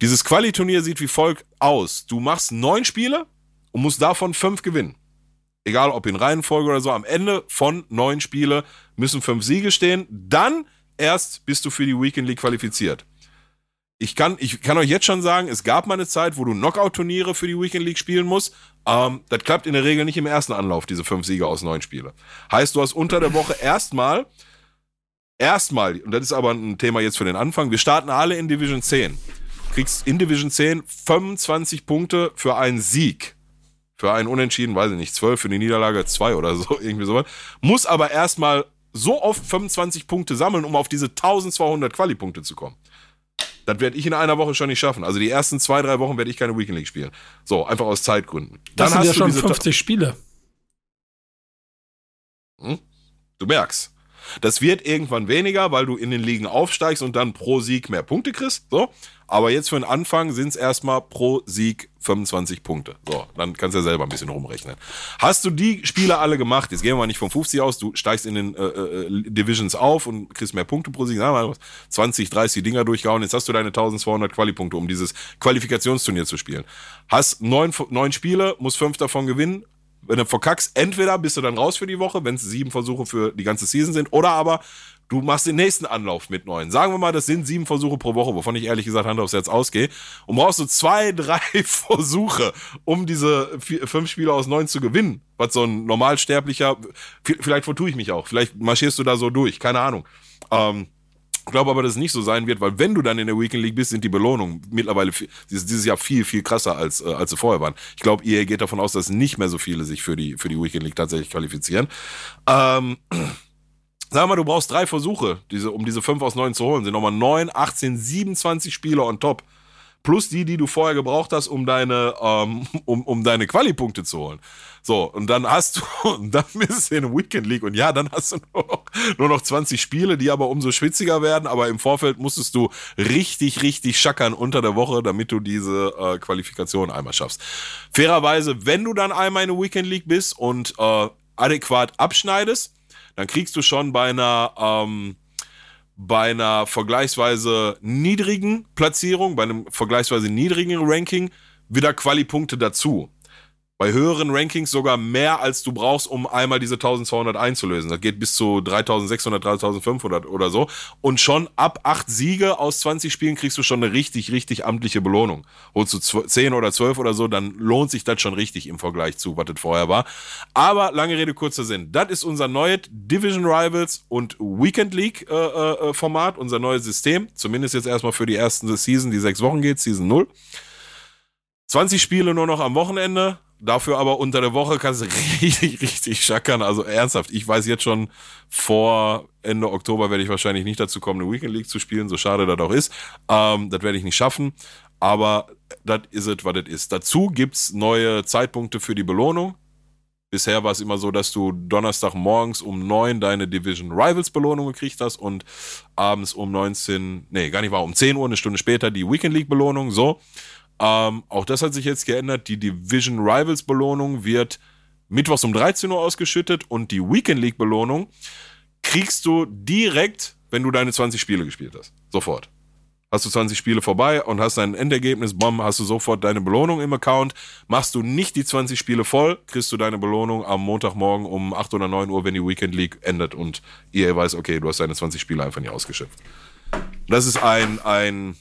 [SPEAKER 3] Dieses Quali-Turnier sieht wie folgt aus. Du machst neun Spiele und musst davon fünf gewinnen egal ob in Reihenfolge oder so, am Ende von neun Spiele müssen fünf Siege stehen. Dann erst bist du für die Weekend League qualifiziert. Ich kann, ich kann euch jetzt schon sagen, es gab mal eine Zeit, wo du Knockout-Turniere für die Weekend League spielen musst. Ähm, das klappt in der Regel nicht im ersten Anlauf, diese fünf Siege aus neun Spiele. Heißt, du hast unter der Woche erstmal, erstmal, und das ist aber ein Thema jetzt für den Anfang, wir starten alle in Division 10. kriegst in Division 10 25 Punkte für einen Sieg für einen Unentschieden, weiß ich nicht, 12 für die Niederlage, 2 oder so, [laughs] irgendwie sowas. Muss aber erstmal so oft 25 Punkte sammeln, um auf diese 1200 Quali-Punkte zu kommen. Das werde ich in einer Woche schon nicht schaffen. Also die ersten zwei, drei Wochen werde ich keine Weekend League spielen. So, einfach aus Zeitgründen.
[SPEAKER 1] Dann das sind ja schon 50 Spiele.
[SPEAKER 3] Hm? Du merkst. Das wird irgendwann weniger, weil du in den Ligen aufsteigst und dann pro Sieg mehr Punkte kriegst. So. Aber jetzt für den Anfang sind es erstmal pro Sieg 25 Punkte. So, dann kannst du ja selber ein bisschen rumrechnen. Hast du die Spiele alle gemacht? Jetzt gehen wir mal nicht von 50 aus, du steigst in den äh, äh, Divisions auf und kriegst mehr Punkte pro Sieg. Sagen mal 20, 30 Dinger durchgehauen. Jetzt hast du deine 1200 Quali-Punkte, um dieses Qualifikationsturnier zu spielen. Hast neun, neun Spiele, musst fünf davon gewinnen. Wenn du verkackst, entweder bist du dann raus für die Woche, wenn es sieben Versuche für die ganze Season sind, oder aber Du machst den nächsten Anlauf mit neun. Sagen wir mal, das sind sieben Versuche pro Woche, wovon ich ehrlich gesagt Hand aufs Herz ausgehe. Und brauchst du zwei, [laughs] drei Versuche, um diese vier, fünf Spiele aus neun zu gewinnen. Was so ein normalsterblicher, vielleicht vertue ich mich auch. Vielleicht marschierst du da so durch. Keine Ahnung. Ähm, ich glaube aber, dass es nicht so sein wird, weil wenn du dann in der Weekend League bist, sind die Belohnungen mittlerweile dieses Jahr viel, viel krasser als, äh, als sie vorher waren. Ich glaube, ihr geht davon aus, dass nicht mehr so viele sich für die, für die Weekend League tatsächlich qualifizieren. Ähm, [clears throat] Sag mal, du brauchst drei Versuche, diese, um diese fünf aus neun zu holen. Sind nochmal neun, 18, 27 Spieler on top. Plus die, die du vorher gebraucht hast, um deine, ähm, [laughs] um, um deine Quali-Punkte zu holen. So, und dann hast du, [laughs] und dann bist du in Weekend League. Und ja, dann hast du nur noch, nur noch 20 Spiele, die aber umso schwitziger werden, aber im Vorfeld musstest du richtig, richtig schackern unter der Woche, damit du diese äh, Qualifikation einmal schaffst. Fairerweise, wenn du dann einmal in der Weekend League bist und äh, adäquat abschneidest, dann kriegst du schon bei einer, ähm, bei einer vergleichsweise niedrigen Platzierung, bei einem vergleichsweise niedrigen Ranking wieder Quali-Punkte dazu bei höheren Rankings sogar mehr, als du brauchst, um einmal diese 1200 einzulösen. Das geht bis zu 3600, 3500 oder so. Und schon ab acht Siege aus 20 Spielen kriegst du schon eine richtig, richtig amtliche Belohnung. Holst du 10 oder 12 oder so, dann lohnt sich das schon richtig im Vergleich zu, was das vorher war. Aber lange Rede, kurzer Sinn. Das ist unser neues Division Rivals und Weekend League äh, äh, Format, unser neues System. Zumindest jetzt erstmal für die ersten Season, die sechs Wochen geht, Season 0. 20 Spiele nur noch am Wochenende Dafür aber unter der Woche kannst du [laughs] richtig, richtig schackern. Also ernsthaft, ich weiß jetzt schon, vor Ende Oktober werde ich wahrscheinlich nicht dazu kommen, eine Weekend League zu spielen, so schade das auch ist. Ähm, das werde ich nicht schaffen. Aber das ist es, was das ist. Dazu gibt's neue Zeitpunkte für die Belohnung. Bisher war es immer so, dass du Donnerstag morgens um neun deine Division Rivals Belohnung gekriegt hast und abends um 19, nee, gar nicht wahr, um 10 Uhr, eine Stunde später die Weekend League Belohnung. So. Ähm, auch das hat sich jetzt geändert. Die Division Rivals Belohnung wird mittwochs um 13 Uhr ausgeschüttet und die Weekend League Belohnung kriegst du direkt, wenn du deine 20 Spiele gespielt hast. Sofort. Hast du 20 Spiele vorbei und hast dein Endergebnis, bom, hast du sofort deine Belohnung im Account. Machst du nicht die 20 Spiele voll, kriegst du deine Belohnung am Montagmorgen um 8 oder 9 Uhr, wenn die Weekend League endet und ihr weiß, okay, du hast deine 20 Spiele einfach nicht ausgeschöpft. Das ist ein, ein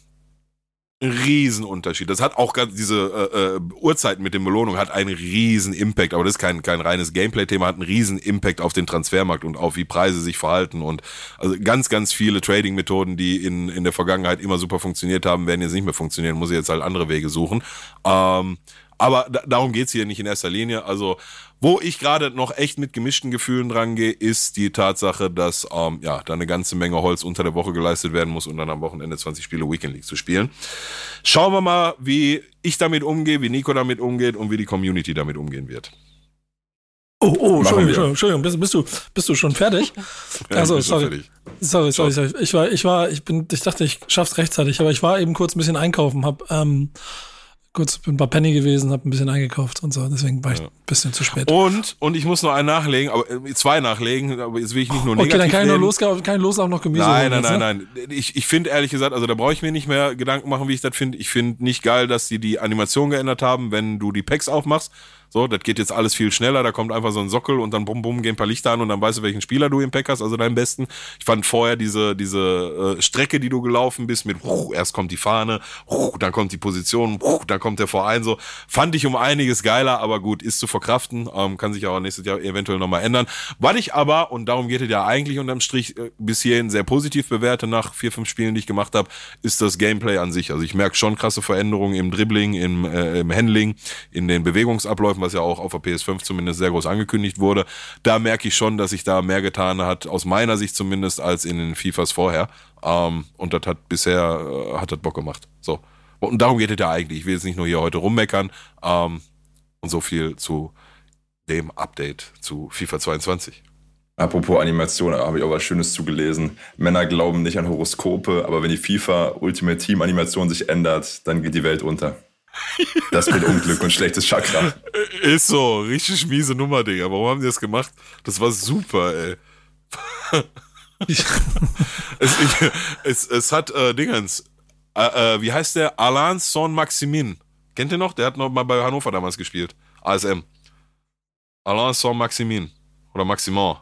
[SPEAKER 3] Riesenunterschied. Das hat auch ganz, diese äh, äh, Uhrzeit mit den Belohnungen hat einen riesen Impact, aber das ist kein, kein reines Gameplay-Thema, hat einen riesen Impact auf den Transfermarkt und auf wie Preise sich verhalten und also ganz, ganz viele Trading-Methoden, die in, in der Vergangenheit immer super funktioniert haben, werden jetzt nicht mehr funktionieren, muss ich jetzt halt andere Wege suchen. Ähm, aber da, darum geht's hier nicht in erster Linie. Also, wo ich gerade noch echt mit gemischten Gefühlen drangehe, ist die Tatsache, dass ähm, ja da eine ganze Menge Holz unter der Woche geleistet werden muss und dann am Wochenende 20 Spiele Weekend League zu spielen. Schauen wir mal, wie ich damit umgehe, wie Nico damit umgeht und wie die Community damit umgehen wird.
[SPEAKER 1] Oh, oh, Entschuldigung, Entschuldigung, bist, bist, du, bist du schon fertig? [laughs] also, sorry. sorry. Sorry, sorry, Ich war, ich war, ich bin, ich dachte, ich schaff's rechtzeitig, aber ich war eben kurz ein bisschen einkaufen, hab, ähm, kurz bin bei Penny gewesen, hab ein bisschen eingekauft und so, deswegen war ich ja. ein bisschen zu spät.
[SPEAKER 3] Und, und ich muss noch einen nachlegen, aber äh, zwei nachlegen, aber jetzt will ich nicht nur negativ Okay, dann
[SPEAKER 1] kann ich nur loslaufen, kein Loslauf noch Gemüse.
[SPEAKER 3] Nein, nein, nein, nein. Ich, ich finde ehrlich gesagt, also da brauche ich mir nicht mehr Gedanken machen, wie ich das finde. Ich finde nicht geil, dass die die Animation geändert haben, wenn du die Packs aufmachst. So, das geht jetzt alles viel schneller. Da kommt einfach so ein Sockel und dann bum bum gehen ein paar Lichter an und dann weißt du, welchen Spieler du im Pack hast, also deinen besten. Ich fand vorher diese diese äh, Strecke, die du gelaufen bist, mit uh, erst kommt die Fahne, uh, dann kommt die Position, uh, dann kommt der Verein. So fand ich um einiges geiler, aber gut, ist zu verkraften. Ähm, kann sich auch nächstes Jahr eventuell nochmal ändern. Was ich aber und darum geht es ja eigentlich unterm Strich äh, bis hierhin sehr positiv bewerte nach vier fünf Spielen, die ich gemacht habe, ist das Gameplay an sich. Also ich merke schon krasse Veränderungen im Dribbling, im, äh, im Handling, in den Bewegungsabläufen was ja auch auf der PS5 zumindest sehr groß angekündigt wurde. Da merke ich schon, dass sich da mehr getan hat, aus meiner Sicht zumindest, als in den FIFAs vorher. Ähm, und das hat bisher, äh, hat das Bock gemacht. So. Und darum geht es ja eigentlich. Ich will jetzt nicht nur hier heute rummeckern. Ähm, und so viel zu dem Update zu FIFA 22.
[SPEAKER 2] Apropos Animation, da habe ich auch was Schönes zugelesen. Männer glauben nicht an Horoskope, aber wenn die FIFA Ultimate Team Animation sich ändert, dann geht die Welt unter. Das mit Unglück und schlechtes Chakra.
[SPEAKER 3] Ist so, richtig miese Nummer, Digga. Warum haben die das gemacht? Das war super, ey. [laughs] es, ich, es, es, hat äh, Dingens. Äh, äh, wie heißt der? Alain Saint-Maximin. Kennt ihr noch? Der hat noch mal bei Hannover damals gespielt. ASM. Alain Saint-Maximin. Oder Maximon.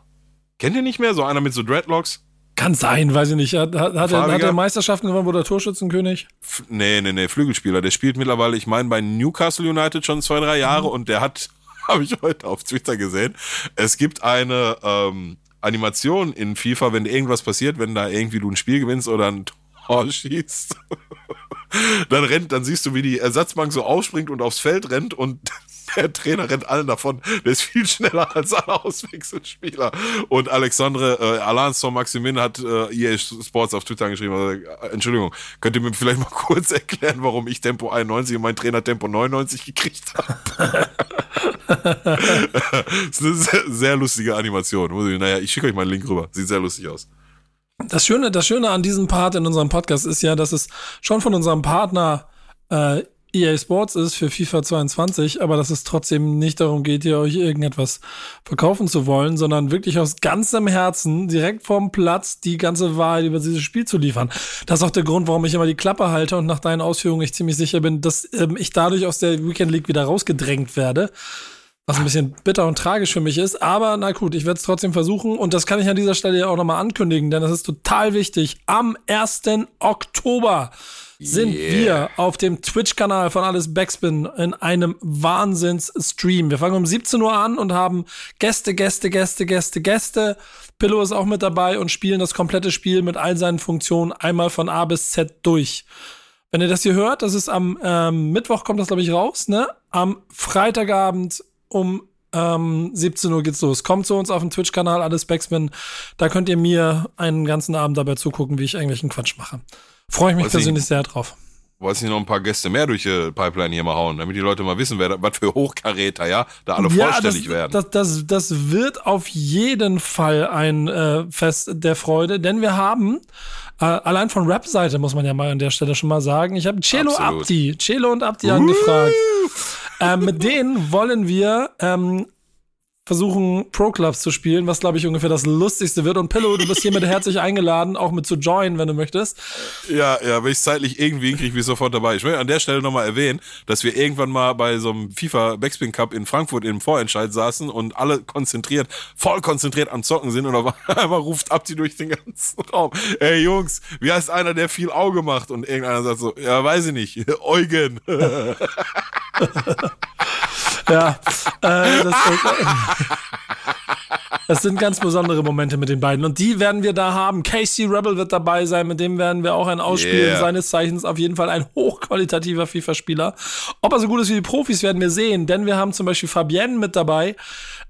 [SPEAKER 3] Kennt ihr nicht mehr? So einer mit so Dreadlocks?
[SPEAKER 1] Kann sein, weiß ich nicht. Hat, hat, hat, er, hat er Meisterschaften gewonnen, wurde er Torschützenkönig?
[SPEAKER 3] F nee, nee, nee, Flügelspieler. Der spielt mittlerweile, ich meine, bei Newcastle United schon zwei, drei Jahre mhm. und der hat, [laughs] habe ich heute auf Twitter gesehen, es gibt eine ähm, Animation in FIFA, wenn irgendwas passiert, wenn da irgendwie du ein Spiel gewinnst oder ein Tor [laughs] schießt. dann rennt, dann siehst du, wie die Ersatzbank so aufspringt und aufs Feld rennt und [laughs] der Trainer rennt allen davon. Der ist viel schneller als alle Auswechselspieler. Und Alexandre äh, Alain Saint-Maximin hat äh, EA Sports auf Twitter geschrieben, also, äh, Entschuldigung, könnt ihr mir vielleicht mal [laughs] kurz erklären, warum ich Tempo 91 und mein Trainer Tempo 99 gekriegt habe? [laughs] das ist eine sehr, sehr, lustige Animation. Naja, ich schicke euch mal einen Link rüber. Sieht sehr lustig aus.
[SPEAKER 1] Das Schöne, das Schöne an diesem Part in unserem Podcast ist ja, dass es schon von unserem Partner äh, EA Sports ist für FIFA 22, aber dass es trotzdem nicht darum geht, hier euch irgendetwas verkaufen zu wollen, sondern wirklich aus ganzem Herzen direkt vom Platz die ganze Wahrheit über dieses Spiel zu liefern. Das ist auch der Grund, warum ich immer die Klappe halte und nach deinen Ausführungen ich ziemlich sicher bin, dass ähm, ich dadurch aus der Weekend League wieder rausgedrängt werde. Was ein bisschen bitter und tragisch für mich ist, aber na gut, ich werde es trotzdem versuchen und das kann ich an dieser Stelle ja auch nochmal ankündigen, denn das ist total wichtig. Am 1. Oktober sind yeah. wir auf dem Twitch-Kanal von Alles Backspin in einem Wahnsinns-Stream. Wir fangen um 17 Uhr an und haben Gäste, Gäste, Gäste, Gäste, Gäste. Pillow ist auch mit dabei und spielen das komplette Spiel mit all seinen Funktionen einmal von A bis Z durch. Wenn ihr das hier hört, das ist am ähm, Mittwoch kommt das glaube ich raus, ne? Am Freitagabend um ähm, 17 Uhr geht's los. Kommt zu uns auf dem Twitch-Kanal Alles Backspin. Da könnt ihr mir einen ganzen Abend dabei zugucken, wie ich eigentlich einen Quatsch mache. Freue ich mich persönlich sehr drauf.
[SPEAKER 3] Wolltest du noch ein paar Gäste mehr durch die Pipeline hier mal hauen, damit die Leute mal wissen, wer, was für Hochkaräter, ja, da alle ja, vorstellig
[SPEAKER 1] das,
[SPEAKER 3] werden.
[SPEAKER 1] Das, das, das wird auf jeden Fall ein äh, Fest der Freude, denn wir haben äh, allein von Rap-Seite muss man ja mal an der Stelle schon mal sagen. Ich habe Celo Abdi, Celo und Abdi uh. angefragt. Äh, mit denen wollen wir ähm, versuchen, Pro Clubs zu spielen, was glaube ich ungefähr das Lustigste wird. Und Pillow, du bist hiermit herzlich eingeladen, auch mit zu joinen, wenn du möchtest.
[SPEAKER 3] Ja, ja, wenn ich zeitlich irgendwie hinkriege, bin ich sofort dabei. Ich will an der Stelle nochmal erwähnen, dass wir irgendwann mal bei so einem FIFA Backspin Cup in Frankfurt im Vorentscheid saßen und alle konzentriert, voll konzentriert am Zocken sind und auf einmal ruft Abdi durch den ganzen Raum. Ey Jungs, wie heißt einer, der viel Auge macht? Und irgendeiner sagt so, ja, weiß ich nicht, [laughs] Eugen. [laughs]
[SPEAKER 1] ja, äh, das, das sind ganz besondere Momente mit den beiden. Und die werden wir da haben. Casey Rebel wird dabei sein, mit dem werden wir auch ein Ausspielen. Yeah. Seines Zeichens auf jeden Fall ein hochqualitativer FIFA-Spieler. Ob er so gut ist wie die Profis, werden wir sehen. Denn wir haben zum Beispiel Fabienne mit dabei.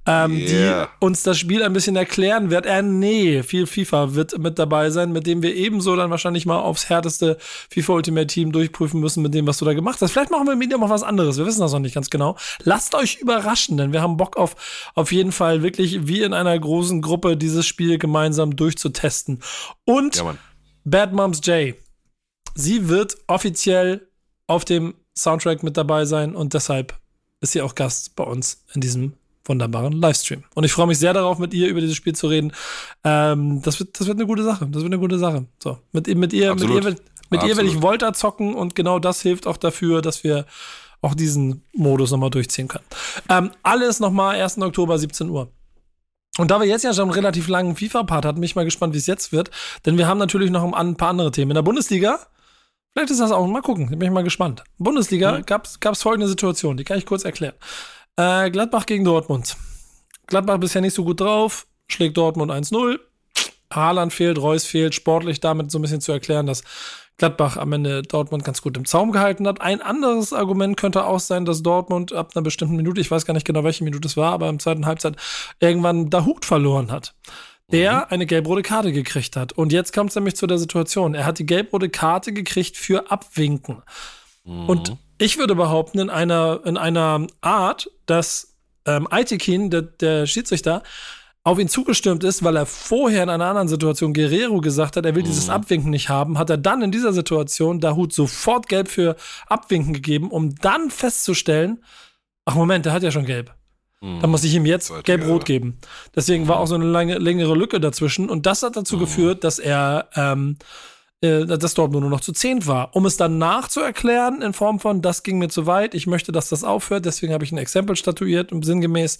[SPEAKER 1] Ähm,
[SPEAKER 3] Yeah.
[SPEAKER 1] die uns das Spiel ein bisschen erklären wird. Äh, nee, viel FIFA wird mit dabei sein, mit dem wir ebenso dann wahrscheinlich mal aufs härteste FIFA Ultimate Team durchprüfen müssen mit dem, was du da gemacht hast. Vielleicht machen wir mit dir mal was anderes. Wir wissen das noch nicht ganz genau. Lasst euch überraschen, denn wir haben Bock auf, auf jeden Fall wirklich wie in einer großen Gruppe dieses Spiel gemeinsam durchzutesten. Und
[SPEAKER 3] Ja.
[SPEAKER 1] Bad Moms J. Sie wird offiziell auf dem Soundtrack mit dabei sein und deshalb ist sie auch Gast bei uns in diesem wunderbaren Livestream. Und ich freue mich sehr darauf, mit ihr über dieses Spiel zu reden. Ähm, das, wird, das wird eine gute Sache. Das wird eine gute Sache. So, mit, mit ihr, mit
[SPEAKER 3] Absolut.
[SPEAKER 1] ihr, will- mit ihr will ich. Volta zocken und genau das hilft auch dafür, dass wir auch diesen Modus nochmal durchziehen können. Ähm, alles nochmal 1. Oktober, 17 Uhr. Und da wir jetzt ja schon einen relativ langen FIFA-Part hatten, bin ich mal gespannt, wie es jetzt wird. Denn wir haben natürlich noch ein paar andere Themen. In der Bundesliga, vielleicht ist das auch, mal gucken, bin ich mal gespannt. Bundesliga gab's gab's folgende Situation, die kann ich kurz erklären. Äh, Gladbach gegen Dortmund. Gladbach bisher nicht so gut drauf, schlägt Dortmund 1-0. Haaland fehlt, Reus fehlt, sportlich damit so ein bisschen zu erklären, dass Gladbach am Ende Dortmund ganz gut im Zaum gehalten hat. Ein anderes Argument könnte auch sein, dass Dortmund ab einer bestimmten Minute, ich weiß gar nicht genau, welche Minute es war, aber im zweiten Halbzeit irgendwann Dahut verloren hat. Der eine gelb-rote Karte gekriegt hat. Und jetzt kommt es nämlich zu der Situation. Er hat die gelb-rote Karte gekriegt für Abwinken. Und ich würde behaupten, in einer, in einer Art, dass ähm, Aitekin, der, der Schiedsrichter, auf ihn zugestürmt ist, weil er vorher in einer anderen Situation Guerrero gesagt hat, er will dieses Abwinken nicht haben, hat er dann in dieser Situation Dahut sofort gelb für Abwinken gegeben, um dann festzustellen, ach Moment, der hat ja schon gelb. Dann muss ich ihm jetzt gelb-rot geben. Deswegen war auch so eine lange, längere Lücke dazwischen und das hat dazu geführt, dass er ähm, äh, dass Dortmund nur noch zu zehnt war. Um es dann nachzuerklären in Form von, das ging mir zu weit, ich möchte, dass das aufhört, deswegen habe ich ein Exempel statuiert und sinngemäß,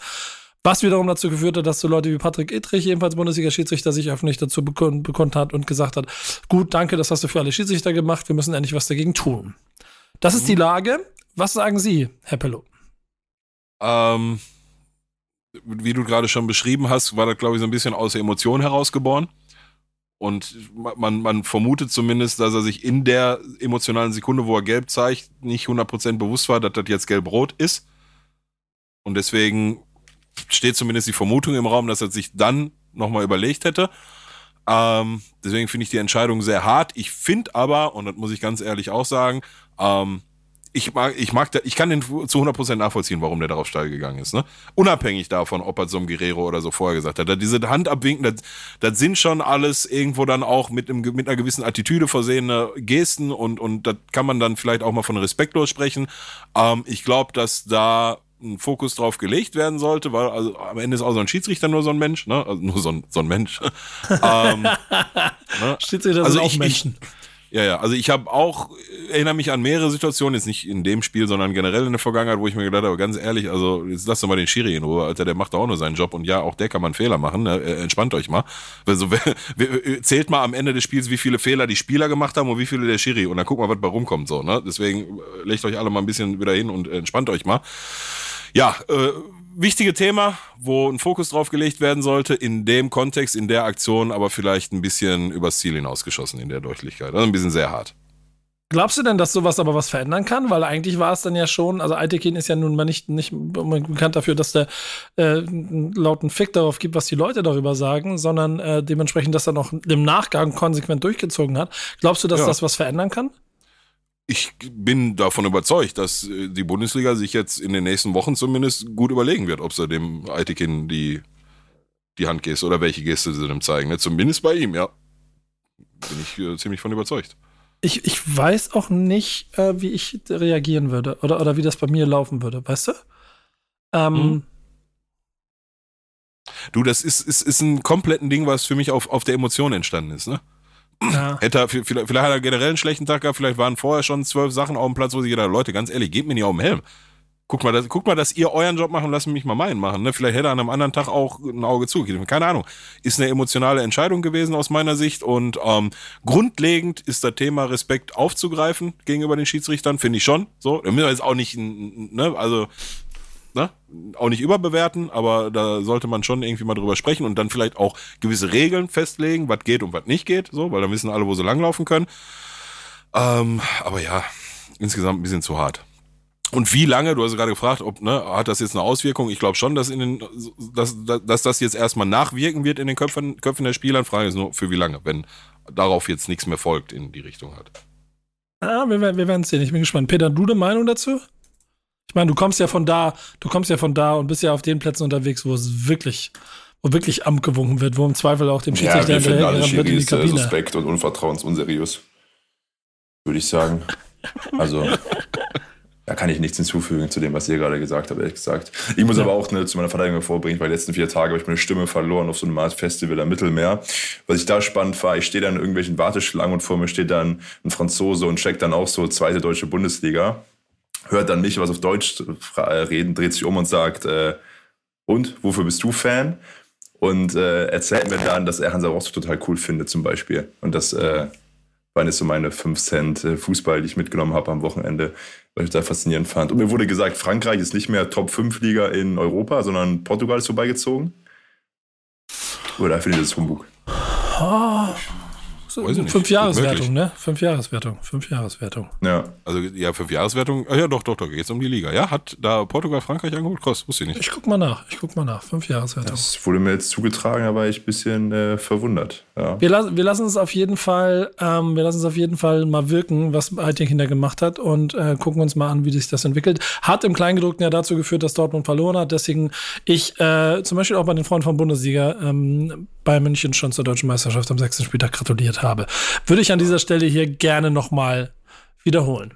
[SPEAKER 1] was wiederum dazu geführt hat, dass so Leute wie Patrick Ittrich, ebenfalls Bundesliga-Schiedsrichter, sich öffentlich dazu bekund, bekundet hat und gesagt hat, gut, danke, das hast du für alle Schiedsrichter gemacht, wir müssen endlich was dagegen tun. Das ist die Lage. Was sagen Sie, Herr Pello?
[SPEAKER 3] Ähm, wie du gerade schon beschrieben hast, war das, glaube ich, so ein bisschen aus der Emotion herausgeboren. Und man, man vermutet zumindest, dass er sich in der emotionalen Sekunde, wo er gelb zeigt, nicht 100% bewusst war, dass das jetzt gelb-rot ist. Und deswegen steht zumindest die Vermutung im Raum, dass er sich dann nochmal überlegt hätte. Ähm, deswegen finde ich die Entscheidung sehr hart. Ich finde aber, und das muss ich ganz ehrlich auch sagen, ähm, ich mag, ich mag, da, ich kann den zu 100% nachvollziehen, warum der darauf steil gegangen ist. Ne? Unabhängig davon, ob er so einem Guerrero oder so vorher gesagt hat. Diese Handabwinken, das, das sind schon alles irgendwo dann auch mit, einem, mit einer gewissen Attitüde versehene Gesten und, und das kann man dann vielleicht auch mal von respektlos sprechen. Ähm, ich glaube, dass da ein Fokus drauf gelegt werden sollte, weil also am Ende ist auch so ein Schiedsrichter nur so ein Mensch, ne? Also nur so ein, so ein Mensch. [laughs] ähm, ne?
[SPEAKER 1] Schiedsrichter
[SPEAKER 3] Also
[SPEAKER 1] sind auch
[SPEAKER 3] ich- ich-
[SPEAKER 1] Menschen.
[SPEAKER 3] Ja, ja, also ich habe auch, erinnere mich an mehrere Situationen, jetzt nicht in dem Spiel, sondern generell in der Vergangenheit, wo ich mir gedacht habe, ganz ehrlich, also jetzt lasst doch mal den Schiri in Ruhe, Alter, der macht auch nur seinen Job und ja, auch der kann einen Fehler machen, ne? Äh, entspannt euch mal. Also [laughs] wer, zählt mal am Ende des Spiels, wie viele Fehler die Spieler gemacht haben und wie viele der Schiri und dann guck mal, was bei rumkommt, so, ne? Deswegen äh, legt euch alle mal ein bisschen wieder hin und entspannt euch mal. Ja, äh, wichtige Thema, wo ein Fokus drauf gelegt werden sollte, in dem Kontext, in der Aktion, aber vielleicht ein bisschen übers Ziel hinausgeschossen in der Deutlichkeit. Also ein bisschen sehr hart.
[SPEAKER 1] Glaubst du denn, dass sowas aber was verändern kann? Weil eigentlich war es dann ja schon, also Altekin ist ja nun mal nicht, nicht bekannt dafür, dass der äh, einen lauten Fick darauf gibt, was die Leute darüber sagen, sondern äh, dementsprechend das dann auch im Nachgang konsequent durchgezogen hat. Glaubst du, dass
[SPEAKER 3] Ja.
[SPEAKER 1] das was verändern kann?
[SPEAKER 3] Ich bin davon überzeugt, dass äh, die Bundesliga sich jetzt in den nächsten Wochen zumindest gut überlegen wird, ob sie dem Aitekin die, die Handgeste oder welche Geste sie dem zeigen. Ne? Zumindest bei ihm, ja. Bin ich äh, ziemlich von überzeugt.
[SPEAKER 1] Ich, ich weiß auch nicht, äh, wie ich reagieren würde oder, oder wie das bei mir laufen würde, weißt du? Ähm,
[SPEAKER 3] Mhm. Du, das ist, ist, ist ein kompletten Ding, was für mich auf, auf der Emotion entstanden ist, ne?
[SPEAKER 1] Ja.
[SPEAKER 3] Hätte er, vielleicht, vielleicht hat er generell einen schlechten Tag gehabt, vielleicht waren vorher schon zwölf Sachen auf dem Platz, wo gedacht haben, Leute, ganz ehrlich, gebt mir nicht auf den Helm. Guck mal, das, guck mal, dass ihr euren Job machen, lasst mich mal meinen machen. Ne? Vielleicht hätte er an einem anderen Tag auch ein Auge zugegeben. Keine Ahnung. Ist eine emotionale Entscheidung gewesen aus meiner Sicht. Und ähm, grundlegend ist das Thema Respekt aufzugreifen gegenüber den Schiedsrichtern, finde ich schon. So, da müssen wir jetzt auch nicht, ne, also ne, auch nicht überbewerten, aber da sollte man schon irgendwie mal drüber sprechen und dann vielleicht auch gewisse Regeln festlegen, was geht und was nicht geht, so, weil dann wissen alle, wo sie langlaufen können. Ähm, aber ja, insgesamt ein bisschen zu hart. Und wie lange, du hast gerade gefragt, ob, ne, hat das jetzt eine Auswirkung? Ich glaube schon, dass in den, dass, dass das jetzt erstmal nachwirken wird in den Köpfen, Köpfen der Spieler. Frage ist nur, für wie lange, wenn darauf jetzt nichts mehr folgt in die Richtung hat.
[SPEAKER 1] Ah, wir, wir werden es sehen. Ich bin gespannt. Peter, du eine Meinung dazu? Ich meine, du kommst ja von da, du kommst ja von da und bist ja auf den Plätzen unterwegs, wo es wirklich, wo wirklich Amt gewunken wird, wo im Zweifel auch dem Schiedsrichter
[SPEAKER 2] ja, wir alle Schiris äh, suspekt und unvertrauensunseriös. Würde ich sagen. Also, da kann ich nichts hinzufügen zu dem, was ihr gerade gesagt habt, ehrlich gesagt. Ich muss ja. aber auch ne, zu meiner Verteidigung vorbringen, weil die letzten vier Tage habe ich meine Stimme verloren auf so einem Art Festival am Mittelmeer. Was ich da spannend war, ich stehe dann in irgendwelchen Warteschlangen und vor mir steht dann ein Franzose und checkt dann auch so zweite deutsche Bundesliga hört dann mich was auf Deutsch reden, dreht sich um und sagt, äh, und, wofür bist du Fan? Und äh, erzählt mir dann, dass er Hansa Rostock total cool findet zum Beispiel. Und das äh, waren jetzt so meine 5 Cent äh, Fußball, die ich mitgenommen habe am Wochenende, was ich da faszinierend fand. Und mir wurde gesagt, Frankreich ist nicht mehr Top-5-Liga in Europa, sondern Portugal ist vorbeigezogen. Oder findet ihr das Humbug?
[SPEAKER 1] Oh, Fünf Jahreswertung, ne? Fünf Jahreswertung, fünf Jahreswertung.
[SPEAKER 3] Ja. Also ja, fünf Jahreswertung. Ah, ja, doch, doch, doch. Geht's um die Liga. Ja, hat da Portugal Frankreich angeholt? Krass, wusste ich nicht.
[SPEAKER 1] Ich guck mal nach. Ich guck mal nach. Fünf Jahreswertung.
[SPEAKER 2] Das wurde mir jetzt zugetragen, da war ich ein bisschen äh, verwundert. Ja.
[SPEAKER 1] Wir, lassen, wir lassen es auf jeden Fall, ähm, wir lassen es auf jeden Fall mal wirken, was Kinder gemacht hat und äh, gucken uns mal an, wie sich das entwickelt. Hat im Kleingedruckten ja dazu geführt, dass Dortmund verloren hat. Deswegen ich äh, zum Beispiel auch bei den Freunden vom Bundesliga ähm, bei München schon zur deutschen Meisterschaft am sechsten Spieltag gratuliert habe. Würde ich an dieser Stelle hier gerne nochmal wiederholen.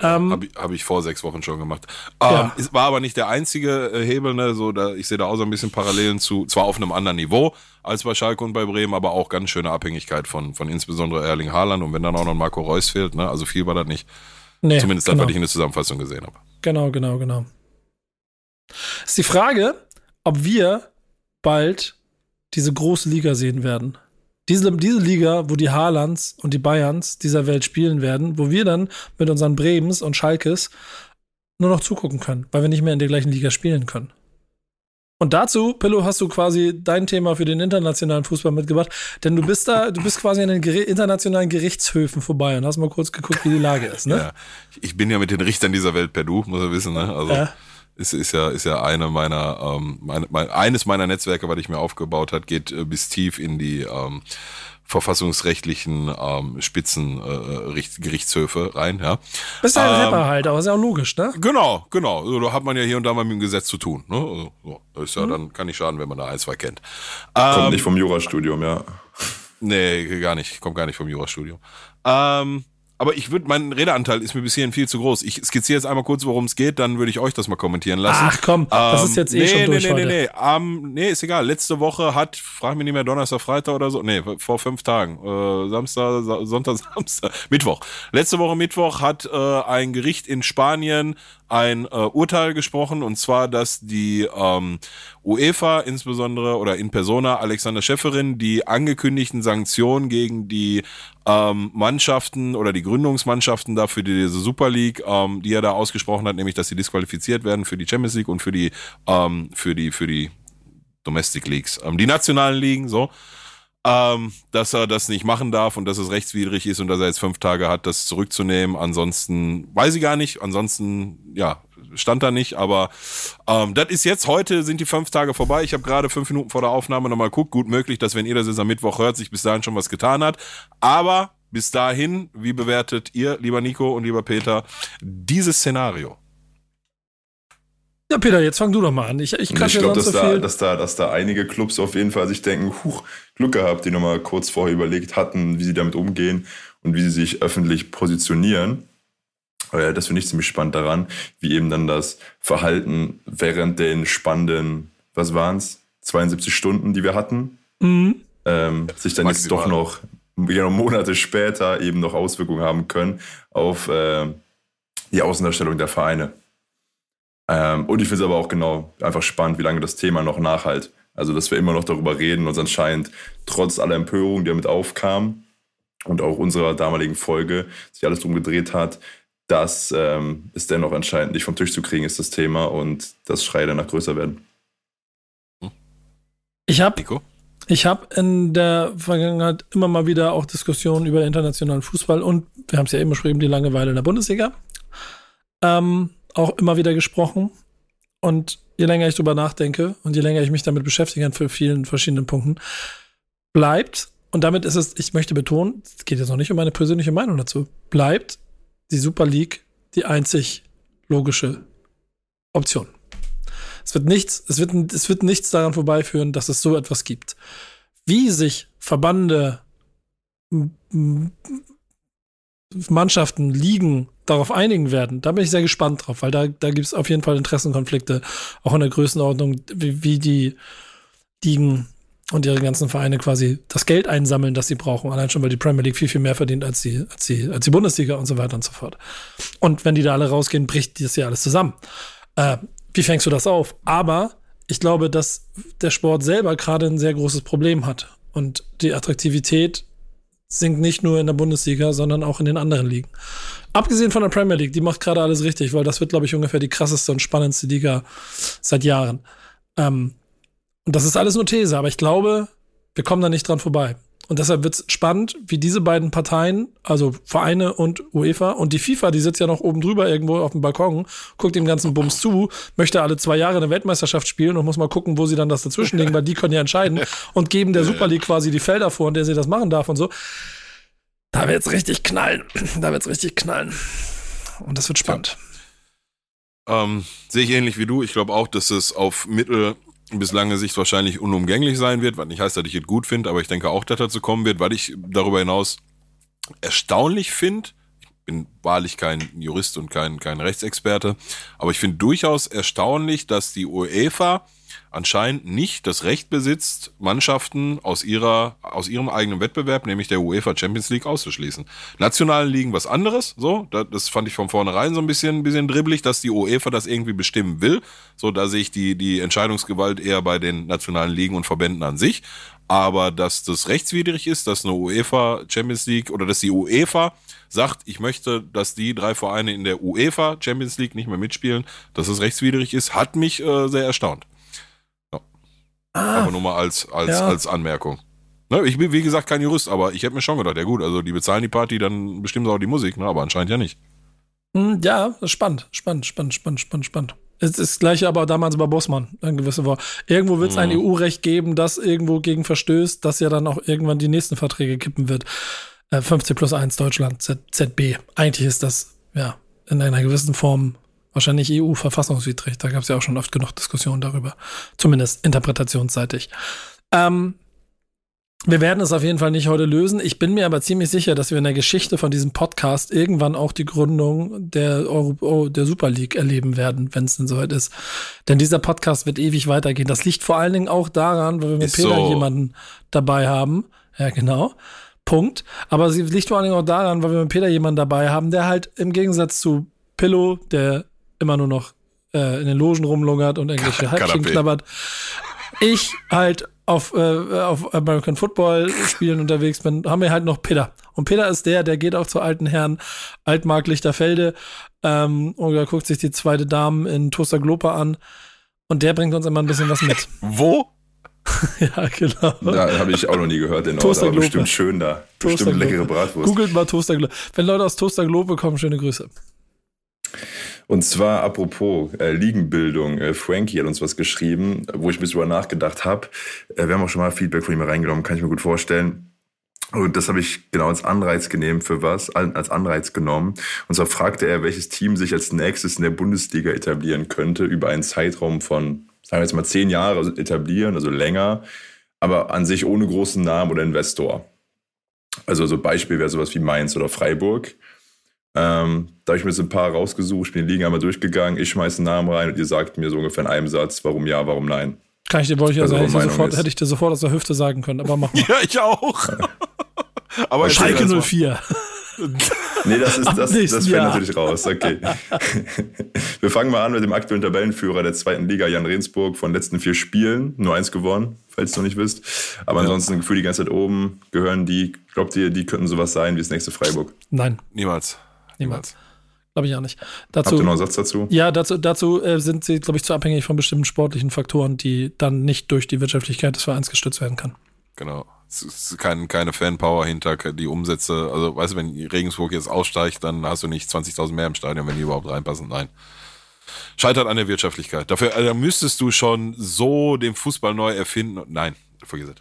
[SPEAKER 3] Ähm, Habe ich, hab ich vor sechs Wochen schon gemacht. Ähm, ja. Es war aber nicht der einzige äh, Hebel, ne? so, da, ich sehe da auch so ein bisschen Parallelen zu, zwar auf einem anderen Niveau als bei Schalke und bei Bremen, aber auch ganz schöne Abhängigkeit von, von insbesondere Erling Haaland und wenn dann auch noch Marco Reus fehlt, ne? also viel war das nicht. Nee, Zumindest genau. das, was ich in der Zusammenfassung gesehen habe.
[SPEAKER 1] Genau, genau, genau. Ist die Frage, ob wir bald diese große Liga sehen werden. Diese, diese Liga, wo die Haalands und die Bayerns dieser Welt spielen werden, wo wir dann mit unseren Bremens und Schalkes nur noch zugucken können, weil wir nicht mehr in der gleichen Liga spielen können. Und dazu, Pillow, hast du quasi dein Thema für den internationalen Fußball mitgebracht, denn du bist da, du bist quasi an den internationalen Gerichtshöfen vorbei und hast mal kurz geguckt, wie die Lage ist, ne? Ja,
[SPEAKER 3] ich bin ja mit den Richtern dieser Welt per Du, muss er wissen, ne? Also. Ja ist, ist ja, ist ja eine meiner, ähm, mein, mein, eines meiner Netzwerke, was ich mir aufgebaut hat, geht äh, bis tief in die ähm, verfassungsrechtlichen ähm, Spitzengerichtshöfe äh, rein, ja.
[SPEAKER 1] Bist ja ein ähm, Rapper halt, aber ist ja auch logisch, ne?
[SPEAKER 3] Genau, genau. So, da hat man ja hier und da mal mit dem Gesetz zu tun. Ne? Also, so, ist ja, mhm. dann kann nicht schaden, wenn man da ein, zwei kennt.
[SPEAKER 2] Kommt ähm, nicht vom Jurastudium, ja.
[SPEAKER 3] Nee, gar nicht. Kommt gar nicht vom Jurastudium. Ähm, aber ich würde, mein Redeanteil ist mir bis hierhin viel zu groß. Ich skizziere jetzt einmal kurz, worum es geht, dann würde ich euch das mal kommentieren lassen.
[SPEAKER 1] Ach komm, das ist jetzt eh nee, schon durch
[SPEAKER 3] nee,
[SPEAKER 1] heute.
[SPEAKER 3] Nee, nee, um, nee, ist egal. Letzte Woche hat, frag mich nicht mehr, Donnerstag, Freitag oder so, nee, vor fünf Tagen, äh, Samstag, Sonntag, [laughs] Samstag, Mittwoch. Letzte Woche Mittwoch hat äh, ein Gericht in Spanien ein äh, Urteil gesprochen und zwar, dass die ähm, UEFA insbesondere oder in Persona Alexander Schäferin die angekündigten Sanktionen gegen die ähm, Mannschaften oder die Gründungsmannschaften da für diese Super League, ähm, die er da ausgesprochen hat, nämlich dass sie disqualifiziert werden für die Champions League und für die ähm, für die für die Domestic Leagues, ähm, die nationalen Ligen, so ähm, dass er das nicht machen darf und dass es rechtswidrig ist und dass er jetzt fünf Tage hat, das zurückzunehmen. Ansonsten weiß ich gar nicht. Ansonsten, ja, stand da nicht. Aber ähm, das ist jetzt, heute sind die fünf Tage vorbei. Ich habe gerade fünf Minuten vor der Aufnahme nochmal geguckt. Gut möglich, dass wenn ihr das jetzt am Mittwoch hört, sich bis dahin schon was getan hat. Aber bis dahin, wie bewertet ihr, lieber Nico und lieber Peter, dieses Szenario?
[SPEAKER 1] Ja, Peter, jetzt fang du doch mal an. Ich,
[SPEAKER 2] ich, ich glaube, dass, so da, dass, da, dass da einige Clubs auf jeden Fall sich denken, huch, Glück gehabt, die nochmal kurz vorher überlegt hatten, wie sie damit umgehen und wie sie sich öffentlich positionieren. Aber das finde ich ziemlich spannend daran, wie eben dann das Verhalten während den spannenden, was waren es, 72 Stunden, die wir hatten, mhm. ähm, sich dann jetzt doch noch ja, Monate später eben noch Auswirkungen haben können auf äh, die Außendarstellung der Vereine. Ähm, und ich finde es aber auch genau einfach spannend, wie lange das Thema noch nachhalt. Also, dass wir immer noch darüber reden und anscheinend trotz aller Empörung, die damit aufkam und auch unserer damaligen Folge sich alles drum gedreht hat, dass ähm, es dennoch anscheinend nicht vom Tisch zu kriegen ist, das Thema und das Schrei danach größer werden.
[SPEAKER 1] Ich habe ich habe in der Vergangenheit immer mal wieder auch Diskussionen über internationalen Fußball und wir haben es ja eben beschrieben, die Langeweile in der Bundesliga. Ähm, auch immer wieder gesprochen. Und je länger ich drüber nachdenke und je länger ich mich damit beschäftige an vielen verschiedenen Punkten, bleibt, und damit ist es, ich möchte betonen, es geht jetzt noch nicht um meine persönliche Meinung dazu, bleibt die Super League die einzig logische Option. Es wird nichts, es wird, es wird nichts daran vorbeiführen, dass es so etwas gibt. Wie sich Verbande, Mannschaften, Ligen darauf einigen werden, da bin ich sehr gespannt drauf, weil da, da gibt es auf jeden Fall Interessenkonflikte, auch in der Größenordnung, wie, wie die Ligen und ihre ganzen Vereine quasi das Geld einsammeln, das sie brauchen. Allein schon, weil die Premier League viel, viel mehr verdient als die, als die, als die Bundesliga und so weiter und so fort. Und wenn die da alle rausgehen, bricht das ja alles zusammen. Äh, wie fängst du das auf? Aber ich glaube, dass der Sport selber gerade ein sehr großes Problem hat. Und die Attraktivität sinkt nicht nur in der Bundesliga, sondern auch in den anderen Ligen. Abgesehen von der Premier League, die macht gerade alles richtig, weil das wird, glaube ich, ungefähr die krasseste und spannendste Liga seit Jahren. Ähm, und das ist alles nur These, aber ich glaube, wir kommen da nicht dran vorbei. Und deshalb wird es spannend, wie diese beiden Parteien, also Vereine und UEFA und die FIFA, die sitzt ja noch oben drüber irgendwo auf dem Balkon, guckt dem ganzen Bums zu, möchte alle zwei Jahre eine Weltmeisterschaft spielen und muss mal gucken, wo sie dann das dazwischen legen, weil die können ja entscheiden [laughs] und geben der Super League quasi die Felder vor, in der sie das machen darf und so. Da wird's richtig knallen. Da wird's richtig knallen. Und das wird spannend.
[SPEAKER 3] Ja. Ähm, sehe ich ähnlich wie du. Ich glaube auch, dass es auf mittel bis lange Sicht wahrscheinlich unumgänglich sein wird, was nicht heißt, dass ich es gut finde, aber ich denke auch, dass dazu kommen wird, weil ich darüber hinaus erstaunlich finde, ich bin wahrlich kein Jurist und kein, kein Rechtsexperte, aber ich finde durchaus erstaunlich, dass die UEFA anscheinend nicht das Recht besitzt, Mannschaften aus ihrer, aus ihrem eigenen Wettbewerb, nämlich der UEFA Champions League, auszuschließen. Nationalen Ligen was anderes, so, das fand ich von vornherein so ein bisschen, ein bisschen dribbelig, dass die UEFA das irgendwie bestimmen will. So, da sehe ich die, die Entscheidungsgewalt eher bei den nationalen Ligen und Verbänden an sich. Aber dass das rechtswidrig ist, dass eine UEFA Champions League oder dass die UEFA sagt, ich möchte, dass die drei Vereine in der UEFA Champions League nicht mehr mitspielen, dass es rechtswidrig ist, hat mich äh, sehr erstaunt. Ah, aber nur mal als, als, ja. als Anmerkung. Ne, ich bin, wie gesagt, kein Jurist, aber ich hätte mir schon gedacht, ja gut, also die bezahlen die Party, dann bestimmen sie auch die Musik, ne? aber anscheinend ja nicht.
[SPEAKER 1] Hm, ja, spannend, spannend, spannend, spannend, spannend, spannend. Es ist das gleiche aber damals bei Bossmann, ein gewisser war. Irgendwo wird es ein mhm. EU-Recht geben, das irgendwo gegen verstößt, das ja dann auch irgendwann die nächsten Verträge kippen wird. Äh, 50 plus 1 Deutschland, Z ZB. Eigentlich ist das, ja, in einer gewissen Form Wahrscheinlich EU-verfassungswidrig. Da gab es ja auch schon oft genug Diskussionen darüber. Zumindest interpretationsseitig. Ähm, wir werden es auf jeden Fall nicht heute lösen. Ich bin mir aber ziemlich sicher, dass wir in der Geschichte von diesem Podcast irgendwann auch die Gründung der, Euro oh, der Super League erleben werden, wenn es denn soweit ist. Denn dieser Podcast wird ewig weitergehen. Das liegt vor allen Dingen auch daran, weil wir mit ist Peter so. jemanden dabei haben. Ja, genau. Punkt. Aber es liegt vor allen Dingen auch daran, weil wir mit Peter jemanden dabei haben, der halt im Gegensatz zu Pillow, der immer nur noch äh, in den Logen rumlungert und irgendwelche Halbchen knabbert. Ich halt auf, äh, auf American Football Spielen unterwegs bin, haben wir halt noch Peter. Und Peter ist der, der geht auch zu alten Herren Altmark Lichterfelde ähm, und da guckt sich die zweite Dame in Toaster Gloper an. Und der bringt uns immer ein bisschen was mit. [laughs]
[SPEAKER 3] Wo? [laughs]
[SPEAKER 1] ja, genau.
[SPEAKER 2] Da habe ich auch noch nie gehört, den Ort, aber bestimmt schön da. Bestimmt leckere Bratwurst.
[SPEAKER 1] Googelt mal Toaster Glope. Wenn Leute aus Toaster Glope kommen, schöne Grüße.
[SPEAKER 2] Und zwar apropos äh, Liegenbildung, äh, Frankie hat uns was geschrieben, wo ich ein bisschen drüber nachgedacht habe. Äh, wir haben auch schon mal Feedback von ihm reingenommen, kann ich mir gut vorstellen. Und das habe ich genau als Anreiz genommen für was, als Anreiz genommen. Und zwar fragte er, welches Team sich als nächstes in der Bundesliga etablieren könnte, über einen Zeitraum von, sagen wir jetzt mal, zehn Jahre etablieren, also länger, aber an sich ohne großen Namen oder Investor. Also so Beispiel wäre sowas wie Mainz oder Freiburg. Ähm, da habe ich mir so ein paar rausgesucht, ich bin die Liga einmal durchgegangen, ich schmeiße einen Namen rein und ihr sagt mir so ungefähr in einem Satz, warum ja, warum nein.
[SPEAKER 1] Kann ich dir, wollte ich also, also hätte, ich sofort, hätte ich dir sofort aus der Hüfte sagen können, aber mach [laughs] mal.
[SPEAKER 3] ja, ich auch. [laughs]
[SPEAKER 1] aber Schalke 04. [laughs]
[SPEAKER 2] nee, das ist das, das fällt natürlich raus. Okay. Wir fangen mal an mit dem aktuellen Tabellenführer der zweiten Liga, Jan Rensburg, von den letzten vier Spielen. Nur eins gewonnen, falls ihr noch nicht wisst. Aber ja. ansonsten gefühlt die ganze Zeit oben gehören die. Glaubt ihr, die könnten sowas sein wie das nächste Freiburg?
[SPEAKER 1] Nein.
[SPEAKER 3] Niemals.
[SPEAKER 1] Niemals. Glaube ich auch nicht. Dazu,
[SPEAKER 2] Habt ihr noch einen Satz dazu?
[SPEAKER 1] Ja, dazu, dazu äh, sind sie, glaube ich, zu abhängig von bestimmten sportlichen Faktoren, die dann nicht durch die Wirtschaftlichkeit des Vereins gestützt werden kann.
[SPEAKER 3] Genau. Es ist kein, keine Fanpower hinter die Umsätze. Also, weißt du, wenn Regensburg jetzt aussteigt, dann hast du nicht 20.000 mehr im Stadion, wenn die überhaupt reinpassen. Nein. Scheitert an der Wirtschaftlichkeit. Dafür also, müsstest du schon so den Fußball neu erfinden. Nein, vergiss es.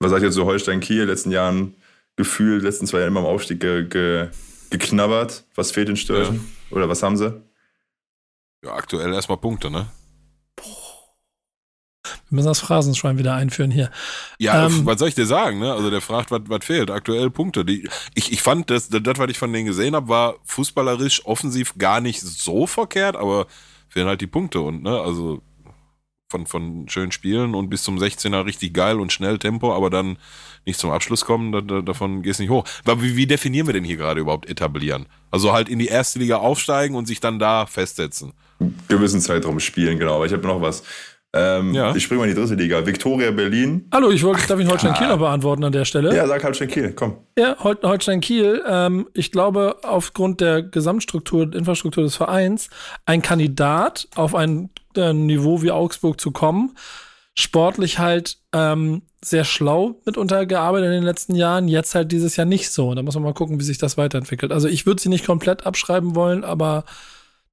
[SPEAKER 2] Was sagt ihr zu Holstein Kiel? Letzten Jahren gefühlt, letzten zwei Jahren immer am Aufstieg ge, ge, geknabbert. Was fehlt den Störchen? Ja. Oder was haben sie?
[SPEAKER 3] Ja, aktuell erstmal Punkte, ne?
[SPEAKER 1] Wir müssen das Phrasenschwein wieder einführen hier.
[SPEAKER 3] Ja, ähm, was soll ich dir sagen? Ne? Also der fragt, was, was fehlt. Aktuell Punkte. Die, ich, ich fand, das, das, was ich von denen gesehen habe, war fußballerisch offensiv gar nicht so verkehrt, aber fehlen halt die Punkte. Und ne, also von, von schönen Spielen und bis zum 16er richtig geil und schnell Tempo, aber dann nicht zum Abschluss kommen, da, da, davon gehst du nicht hoch. Aber wie, wie definieren wir denn hier gerade überhaupt etablieren? Also halt in die erste Liga aufsteigen und sich dann da festsetzen.
[SPEAKER 2] Gewissen Zeitraum spielen, genau. Aber ich habe noch was. Ähm, ja. Ich springe mal in die dritte Liga. Viktoria Berlin.
[SPEAKER 1] Hallo, ich wollte, darf ich Holstein Kiel noch beantworten an der Stelle?
[SPEAKER 2] Ja, sag Holstein Kiel, komm.
[SPEAKER 1] Ja, Holstein Kiel. Ähm, ich glaube, aufgrund der Gesamtstruktur, Infrastruktur des Vereins, ein Kandidat auf ein äh, Niveau wie Augsburg zu kommen. Sportlich halt ähm, sehr schlau mitunter gearbeitet in den letzten Jahren. Jetzt halt dieses Jahr nicht so. Da muss man mal gucken, wie sich das weiterentwickelt. Also ich würde sie nicht komplett abschreiben wollen, aber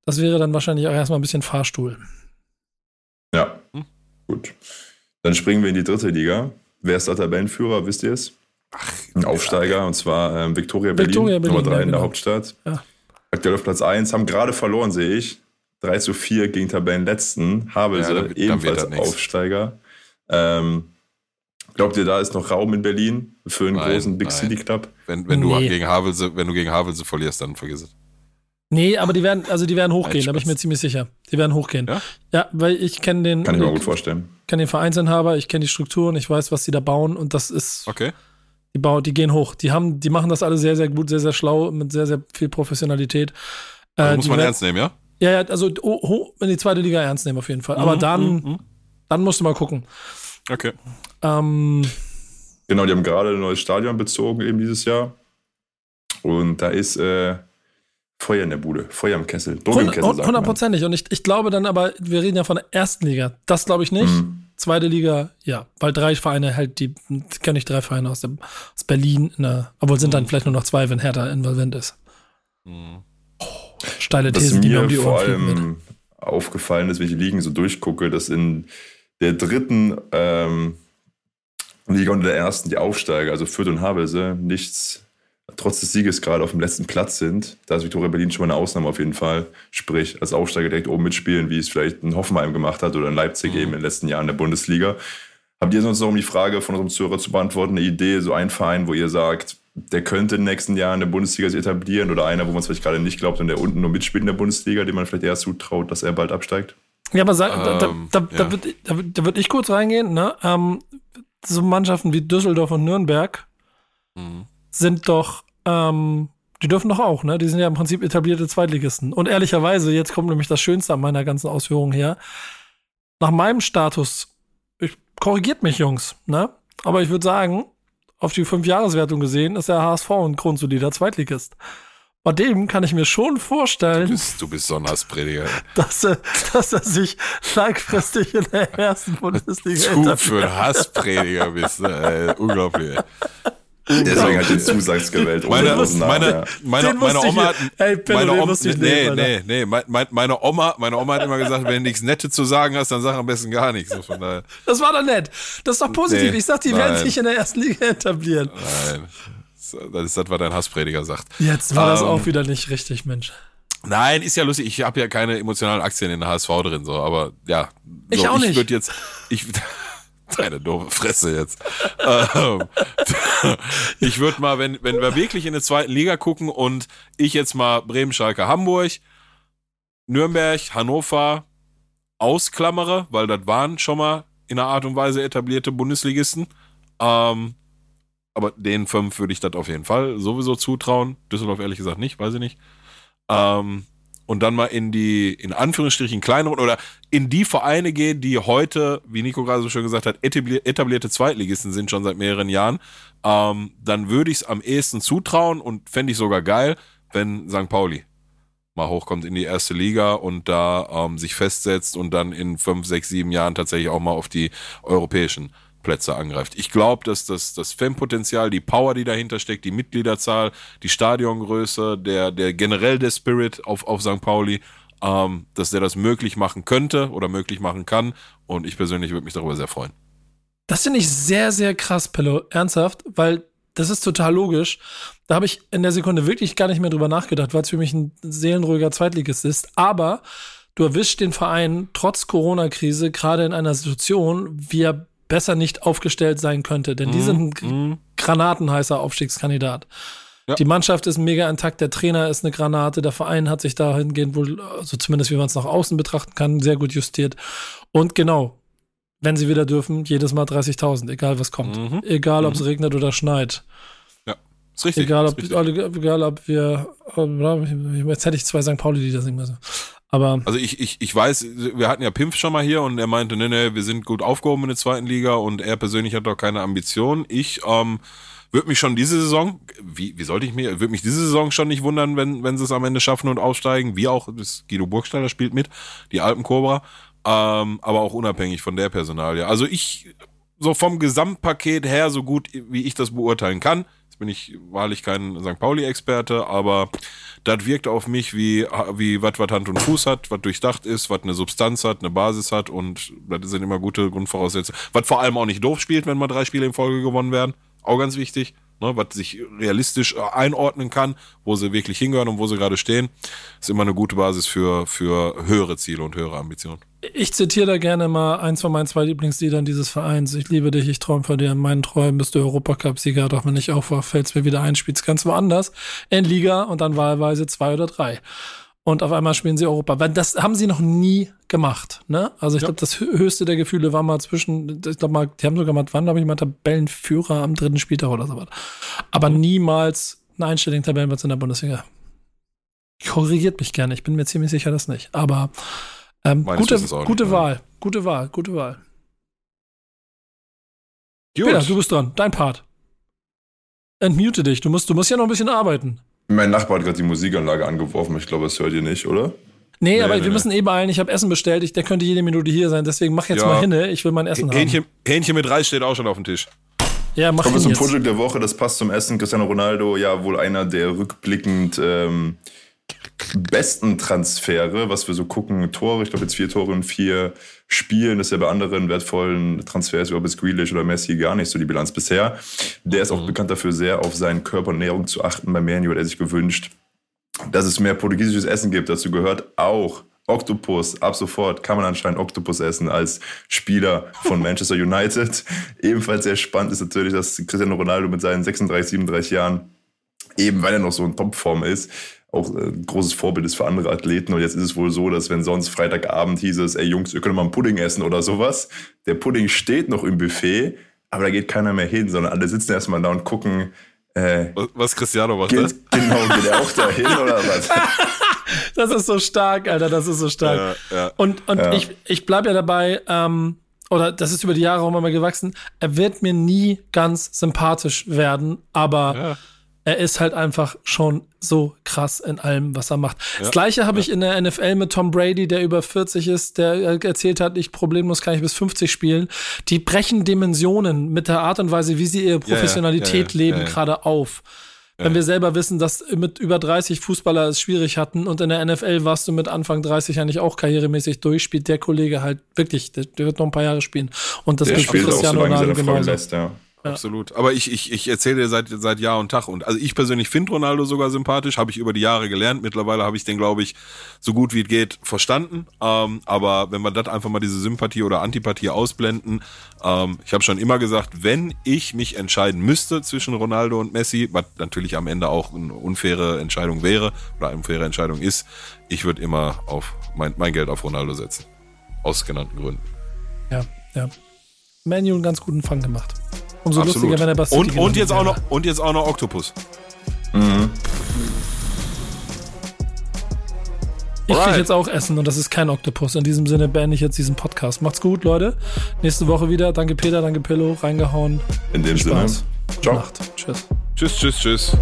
[SPEAKER 1] das wäre dann wahrscheinlich auch erstmal ein bisschen Fahrstuhl.
[SPEAKER 2] Ja, hm? gut. Dann springen wir in die dritte Liga. Wer ist der Tabellenführer, wisst ihr es? Ach, ein Aufsteiger, und zwar ähm, Victoria, Berlin, Victoria Berlin, Nummer 3 ja, in der genau. Hauptstadt. Ja. Aktuell auf Platz 1, haben gerade verloren, sehe ich. 3 zu 4 gegen Tabellenletzten. Havelse, ja, dann, ebenfalls dann Aufsteiger. Ähm, glaubt ihr, da ist noch Raum in Berlin für einen nein, großen Big nein. City Club?
[SPEAKER 3] Wenn, wenn, nee. du gegen Havelse, wenn du gegen Havelse verlierst, dann vergiss es.
[SPEAKER 1] Nee, aber die werden, also die werden hochgehen, da bin ich mir ziemlich sicher. Die werden hochgehen. Ja, ja weil ich kenne den.
[SPEAKER 2] Kann ich mir gut vorstellen.
[SPEAKER 1] Ich kenne den Vereinsinhaber, ich kenne die Strukturen, ich weiß, was die da bauen und das ist.
[SPEAKER 3] Okay.
[SPEAKER 1] Die, bauen, die gehen hoch. Die haben, die machen das alle sehr, sehr gut, sehr, sehr schlau, mit sehr, sehr viel Professionalität.
[SPEAKER 3] Also äh, muss man werden, ernst nehmen, ja?
[SPEAKER 1] Ja, ja, also oh, in die zweite Liga ernst nehmen auf jeden Fall. Aber mhm, dann, mhm, mhm. dann musst du mal gucken.
[SPEAKER 3] Okay.
[SPEAKER 1] Ähm,
[SPEAKER 2] genau, die haben gerade ein neues Stadion bezogen eben dieses Jahr. Und da ist äh, Feuer in der Bude, Feuer im Kessel,
[SPEAKER 1] Druck im Kessel. Hundertprozentig. Und ich, ich glaube dann aber, wir reden ja von der ersten Liga. Das glaube ich nicht. Mhm. Zweite Liga, ja, weil drei Vereine halt, die kenne ich drei Vereine aus, dem, aus Berlin, ne, obwohl sind dann mhm. vielleicht nur noch zwei, wenn Hertha involvent ist. Mhm.
[SPEAKER 2] Steile These, die mir um die vor allem aufgefallen ist, wenn ich die Ligen so durchgucke, dass in der dritten ähm, Liga und der ersten die Aufsteiger, also Fürth und Havelse, nichts trotz des Sieges gerade auf dem letzten Platz sind. Da ist Viktoria Berlin schon mal eine Ausnahme auf jeden Fall. Sprich, als Aufsteiger direkt oben mitspielen, wie es vielleicht ein Hoffenheim gemacht hat oder in Leipzig mhm. eben in den letzten Jahren der Bundesliga. Habt ihr sonst noch, um die Frage von unserem Zuhörer zu beantworten, eine Idee, so ein Verein, wo ihr sagt, der könnte in den nächsten Jahren in der Bundesliga sich etablieren oder einer, wo man es vielleicht gerade nicht glaubt und der unten nur mitspielt in der Bundesliga, dem man vielleicht eher zutraut, dass er bald absteigt?
[SPEAKER 1] Ja, aber sag, ähm, da, da, ja. da, würde da, da würd ich kurz reingehen. Ne? Ähm, so Mannschaften wie Düsseldorf und Nürnberg mhm. sind doch ähm, die dürfen doch auch, ne? Die sind ja im Prinzip etablierte Zweitligisten. Und ehrlicherweise, jetzt kommt nämlich das Schönste an meiner ganzen Ausführung her. Nach meinem Status, ich, korrigiert mich, Jungs, ne? Aber ich würde sagen, auf die Fünf-Jahreswertung gesehen, ist der HSV ein grundsolider Zweitligist. Bei dem kann ich mir schon vorstellen.
[SPEAKER 3] Du bist, du bist so ein Hassprediger. [laughs]
[SPEAKER 1] Dass er, dass er sich langfristig in der ersten Bundesliga
[SPEAKER 3] Du für ein Hassprediger bist, ne? Unglaublich.
[SPEAKER 2] Deswegen hat den Zusatz gewählt.
[SPEAKER 3] Meine, meine, meine, meine Oma hat, hey, meine Oma, nee, nee, nee, meine Oma, meine Oma hat immer gesagt, wenn du nichts Nettes zu sagen hast, dann sag am besten gar nichts. So von daher.
[SPEAKER 1] Das war doch nett. Das ist doch positiv. Nee, ich sag, die nein. werden sich in der ersten Liga etablieren.
[SPEAKER 3] Nein. Das ist das, was dein Hassprediger sagt.
[SPEAKER 1] Jetzt war um, das ähm, auch wieder nicht richtig, Mensch.
[SPEAKER 3] Nein, ist ja lustig. Ich habe ja keine emotionalen Aktien in der HSV drin, so, aber ja. So,
[SPEAKER 1] ich auch nicht.
[SPEAKER 3] Ich würde jetzt, ich, Deine doofe Fresse jetzt. ähm, [laughs] ich würde mal, wenn, wenn wir wirklich in der zweiten Liga gucken und ich jetzt mal Bremen, Schalke, Hamburg, Nürnberg, Hannover ausklammere, weil das waren schon mal in einer Art und Weise etablierte Bundesligisten. Ähm, aber den fünf würde ich das auf jeden Fall sowieso zutrauen. Düsseldorf ehrlich gesagt nicht, weiß ich nicht. Ähm, und dann mal in die, in Anführungsstrichen, kleineren oder in die Vereine gehen, die heute, wie Nico gerade so schön gesagt hat, etablierte Zweitligisten sind schon seit mehreren Jahren, ähm, dann würde ich es am ehesten zutrauen und fände ich sogar geil, wenn St. Pauli mal hochkommt in die erste Liga und da ähm, sich festsetzt und dann in fünf, sechs, sieben Jahren tatsächlich auch mal auf die europäischen Plätze angreift. Ich glaube, dass das, das Fanpotenzial, die Power, die dahinter steckt, die Mitgliederzahl, die Stadiongröße, der, der generell der Spirit auf, auf St. Pauli ähm, dass der das möglich machen könnte oder möglich machen kann. Und ich persönlich würde mich darüber sehr freuen.
[SPEAKER 1] Das finde ich sehr, sehr krass, Pillow. Ernsthaft, weil das ist total logisch. Da habe ich in der Sekunde wirklich gar nicht mehr drüber nachgedacht, weil es für mich ein seelenruhiger Zweitligist ist. Aber du erwischst den Verein trotz Corona-Krise gerade in einer Situation, wie er besser nicht aufgestellt sein könnte. Denn die sind ein
[SPEAKER 3] Mhm.
[SPEAKER 1] granatenheißer Aufstiegskandidat.
[SPEAKER 3] Ja.
[SPEAKER 1] Die Mannschaft ist mega intakt, der Trainer ist eine Granate, der Verein hat sich dahingehend wohl, also zumindest wie man es nach außen betrachten kann, sehr gut justiert. Und genau, wenn sie wieder dürfen, jedes Mal 30.000, egal was kommt.
[SPEAKER 3] Mhm.
[SPEAKER 1] Egal, ob es regnet oder schneit.
[SPEAKER 3] Ist richtig.
[SPEAKER 1] Egal
[SPEAKER 3] ist
[SPEAKER 1] ob,
[SPEAKER 3] richtig.
[SPEAKER 1] egal, ob wir, äh, jetzt hätte ich zwei St. Pauli-Lieder singen müssen. Aber
[SPEAKER 3] Also ich, ich, ich weiß, wir hatten ja Pimpf schon mal hier und er meinte, nee, nee, wir sind gut aufgehoben in der zweiten Liga und er persönlich hat doch keine Ambition. Ich ähm, würde mich schon diese Saison, wie, wie sollte ich mir, würde mich diese Saison schon nicht wundern, wenn, wenn sie es am Ende schaffen und aufsteigen, wie auch, das Guido Burgstaller spielt mit, die Alpencobra, ähm, aber auch unabhängig von der Personalie. Also ich, so vom Gesamtpaket her, so gut wie ich das beurteilen kann, bin ich wahrlich kein St. Pauli-Experte, aber das wirkt auf mich wie, wie was, was Hand und Fuß hat, was durchdacht ist, was eine Substanz hat, eine Basis hat und das sind immer gute Grundvoraussetzungen. Was vor allem auch nicht doof spielt, wenn mal drei Spiele in Folge gewonnen werden. Auch ganz wichtig. Ne, was sich realistisch äh, einordnen kann, wo sie wirklich hingehören und wo sie gerade stehen, ist immer eine gute Basis für, für höhere Ziele und höhere Ambitionen.
[SPEAKER 1] ich zitiere da gerne mal eins von meinen zwei Lieblingsliedern dieses Vereins. Ich liebe dich, ich träume von dir. In meinen Träumen bist du Europacup-Sieger, doch wenn ich aufwache, fällt's mir wieder ein, spielt's ganz woanders. In Liga und dann wahlweise zwei oder drei. Und auf einmal spielen sie Europa. Weil das haben sie noch nie gemacht. Ne? Also ich
[SPEAKER 3] Ja.
[SPEAKER 1] glaube, das hö- höchste der Gefühle war mal zwischen, ich glaube mal, die haben sogar mal, wann glaube ich mal Tabellenführer am dritten Spieltag oder sowas. Aber niemals einen einstelligen Tabellenplatz in der Bundesliga. Korrigiert mich gerne, ich bin mir ziemlich sicher, das nicht. Aber ähm, gute,
[SPEAKER 3] nicht,
[SPEAKER 1] gute
[SPEAKER 3] ja.
[SPEAKER 1] Wahl, gute Wahl, gute Wahl.
[SPEAKER 3] Gut.
[SPEAKER 1] Peter, du bist dran, dein Part. Entmute dich, du musst, du musst ja noch ein bisschen arbeiten.
[SPEAKER 2] Mein Nachbar hat gerade die Musikanlage angeworfen. Ich glaube, das hört ihr nicht, oder?
[SPEAKER 1] Nee,
[SPEAKER 3] Nee,
[SPEAKER 1] aber
[SPEAKER 3] nee,
[SPEAKER 1] wir
[SPEAKER 3] nee.
[SPEAKER 1] müssen eh beeilen. Ich habe Essen bestellt. Ich, der könnte jede Minute hier sein. Deswegen mach jetzt
[SPEAKER 3] Ja.
[SPEAKER 1] mal hinne. Ich will mein Essen haben.
[SPEAKER 3] Hähnchen, Hähnchen mit Reis steht auch schon auf dem Tisch.
[SPEAKER 1] Ja, mach
[SPEAKER 2] Kommen wir
[SPEAKER 1] hin
[SPEAKER 2] zum
[SPEAKER 1] jetzt.
[SPEAKER 2] Projekt der Woche. Das passt zum Essen. Cristiano Ronaldo, ja, wohl einer der rückblickend ähm, besten Transfere, was wir so gucken. Tore, ich glaube jetzt vier Tore in vier Spielen. Das ist ja bei anderen wertvollen Transfers, wie ob es Grealish oder Messi, gar nicht so die Bilanz bisher. Der ist auch bekannt dafür, sehr auf seinen Körper und Ernährung zu achten. Bei Manu hat er sich gewünscht, dass es mehr portugiesisches Essen gibt. Dazu gehört auch Oktopus. Ab sofort kann man anscheinend Oktopus essen als Spieler von [laughs] Manchester United. Ebenfalls sehr spannend ist natürlich, dass Cristiano Ronaldo mit seinen 36, 37 Jahren, eben weil er noch so in Topform ist, auch äh, ein großes Vorbild ist für andere Athleten. Und jetzt ist es wohl so, dass wenn sonst Freitagabend hieß es, ey Jungs, ihr könnt mal einen Pudding essen oder sowas. Der Pudding steht noch im Buffet, aber da geht keiner mehr hin, sondern alle sitzen erstmal da und gucken, äh,
[SPEAKER 3] Was, was Cristiano macht, ne?
[SPEAKER 2] geht, [laughs] genau, geht er auch dahin oder was? [laughs]
[SPEAKER 1] Das ist so stark, Alter. Das ist so stark.
[SPEAKER 3] Ja, ja.
[SPEAKER 1] Und, und
[SPEAKER 2] Ja.
[SPEAKER 1] ich, ich bleib ja dabei, ähm, oder das ist über die Jahre auch immer gewachsen. Er wird mir nie ganz sympathisch werden, aber
[SPEAKER 3] Ja.
[SPEAKER 1] Er ist halt einfach schon so krass in allem, was er macht. Das gleiche habe ich in der NFL mit Tom Brady, der über 40 ist, der äh, erzählt hat, ich problemlos kann ich bis 50 spielen. Die brechen Dimensionen mit der Art und Weise, wie sie ihre Professionalität
[SPEAKER 3] ja, ja,
[SPEAKER 1] leben,
[SPEAKER 3] ja, ja.
[SPEAKER 1] gerade auf. Wenn wir selber wissen, dass mit über 30 Fußballer es schwierig hatten und in der NFL warst du mit Anfang 30 eigentlich auch karrieremäßig durch, spielt der Kollege halt wirklich, der, wird noch ein paar Jahre spielen. Und das
[SPEAKER 2] Der
[SPEAKER 1] gilt für Cristiano Ronaldo genauso.
[SPEAKER 2] lässt, ja.
[SPEAKER 3] Absolut. Aber ich, ich, ich erzähle dir seit, seit Jahr und Tag. Und also ich persönlich finde Ronaldo sogar sympathisch, habe ich über die Jahre gelernt. Mittlerweile habe ich den, glaube ich, so gut wie es geht verstanden. Ähm, aber wenn wir das einfach mal diese Sympathie oder Antipathie ausblenden, ähm, ich habe schon immer gesagt, wenn ich mich entscheiden müsste zwischen Ronaldo und Messi, was natürlich am Ende auch eine unfaire Entscheidung wäre oder eine unfaire Entscheidung ist, ich würde immer auf mein, mein Geld auf Ronaldo setzen. Aus genannten Gründen.
[SPEAKER 1] Ja, ja. Manu einen ganz guten Fang gemacht. Umso
[SPEAKER 3] Absolut.
[SPEAKER 1] lustiger, wenn er City
[SPEAKER 3] und, und jetzt auch noch und jetzt auch noch Octopus.
[SPEAKER 1] Ich krieg
[SPEAKER 3] Alright.
[SPEAKER 1] jetzt auch Essen und das ist kein Oktopus. In diesem Sinne beende ich jetzt diesen Podcast. Macht's gut, Leute. Nächste Woche wieder. Danke Peter, danke Pillow. Reingehauen.
[SPEAKER 2] In dem
[SPEAKER 1] Spaß.
[SPEAKER 2] Sinne. Ciao.
[SPEAKER 1] Nacht. Tschüss.
[SPEAKER 3] Tschüss, tschüss, tschüss.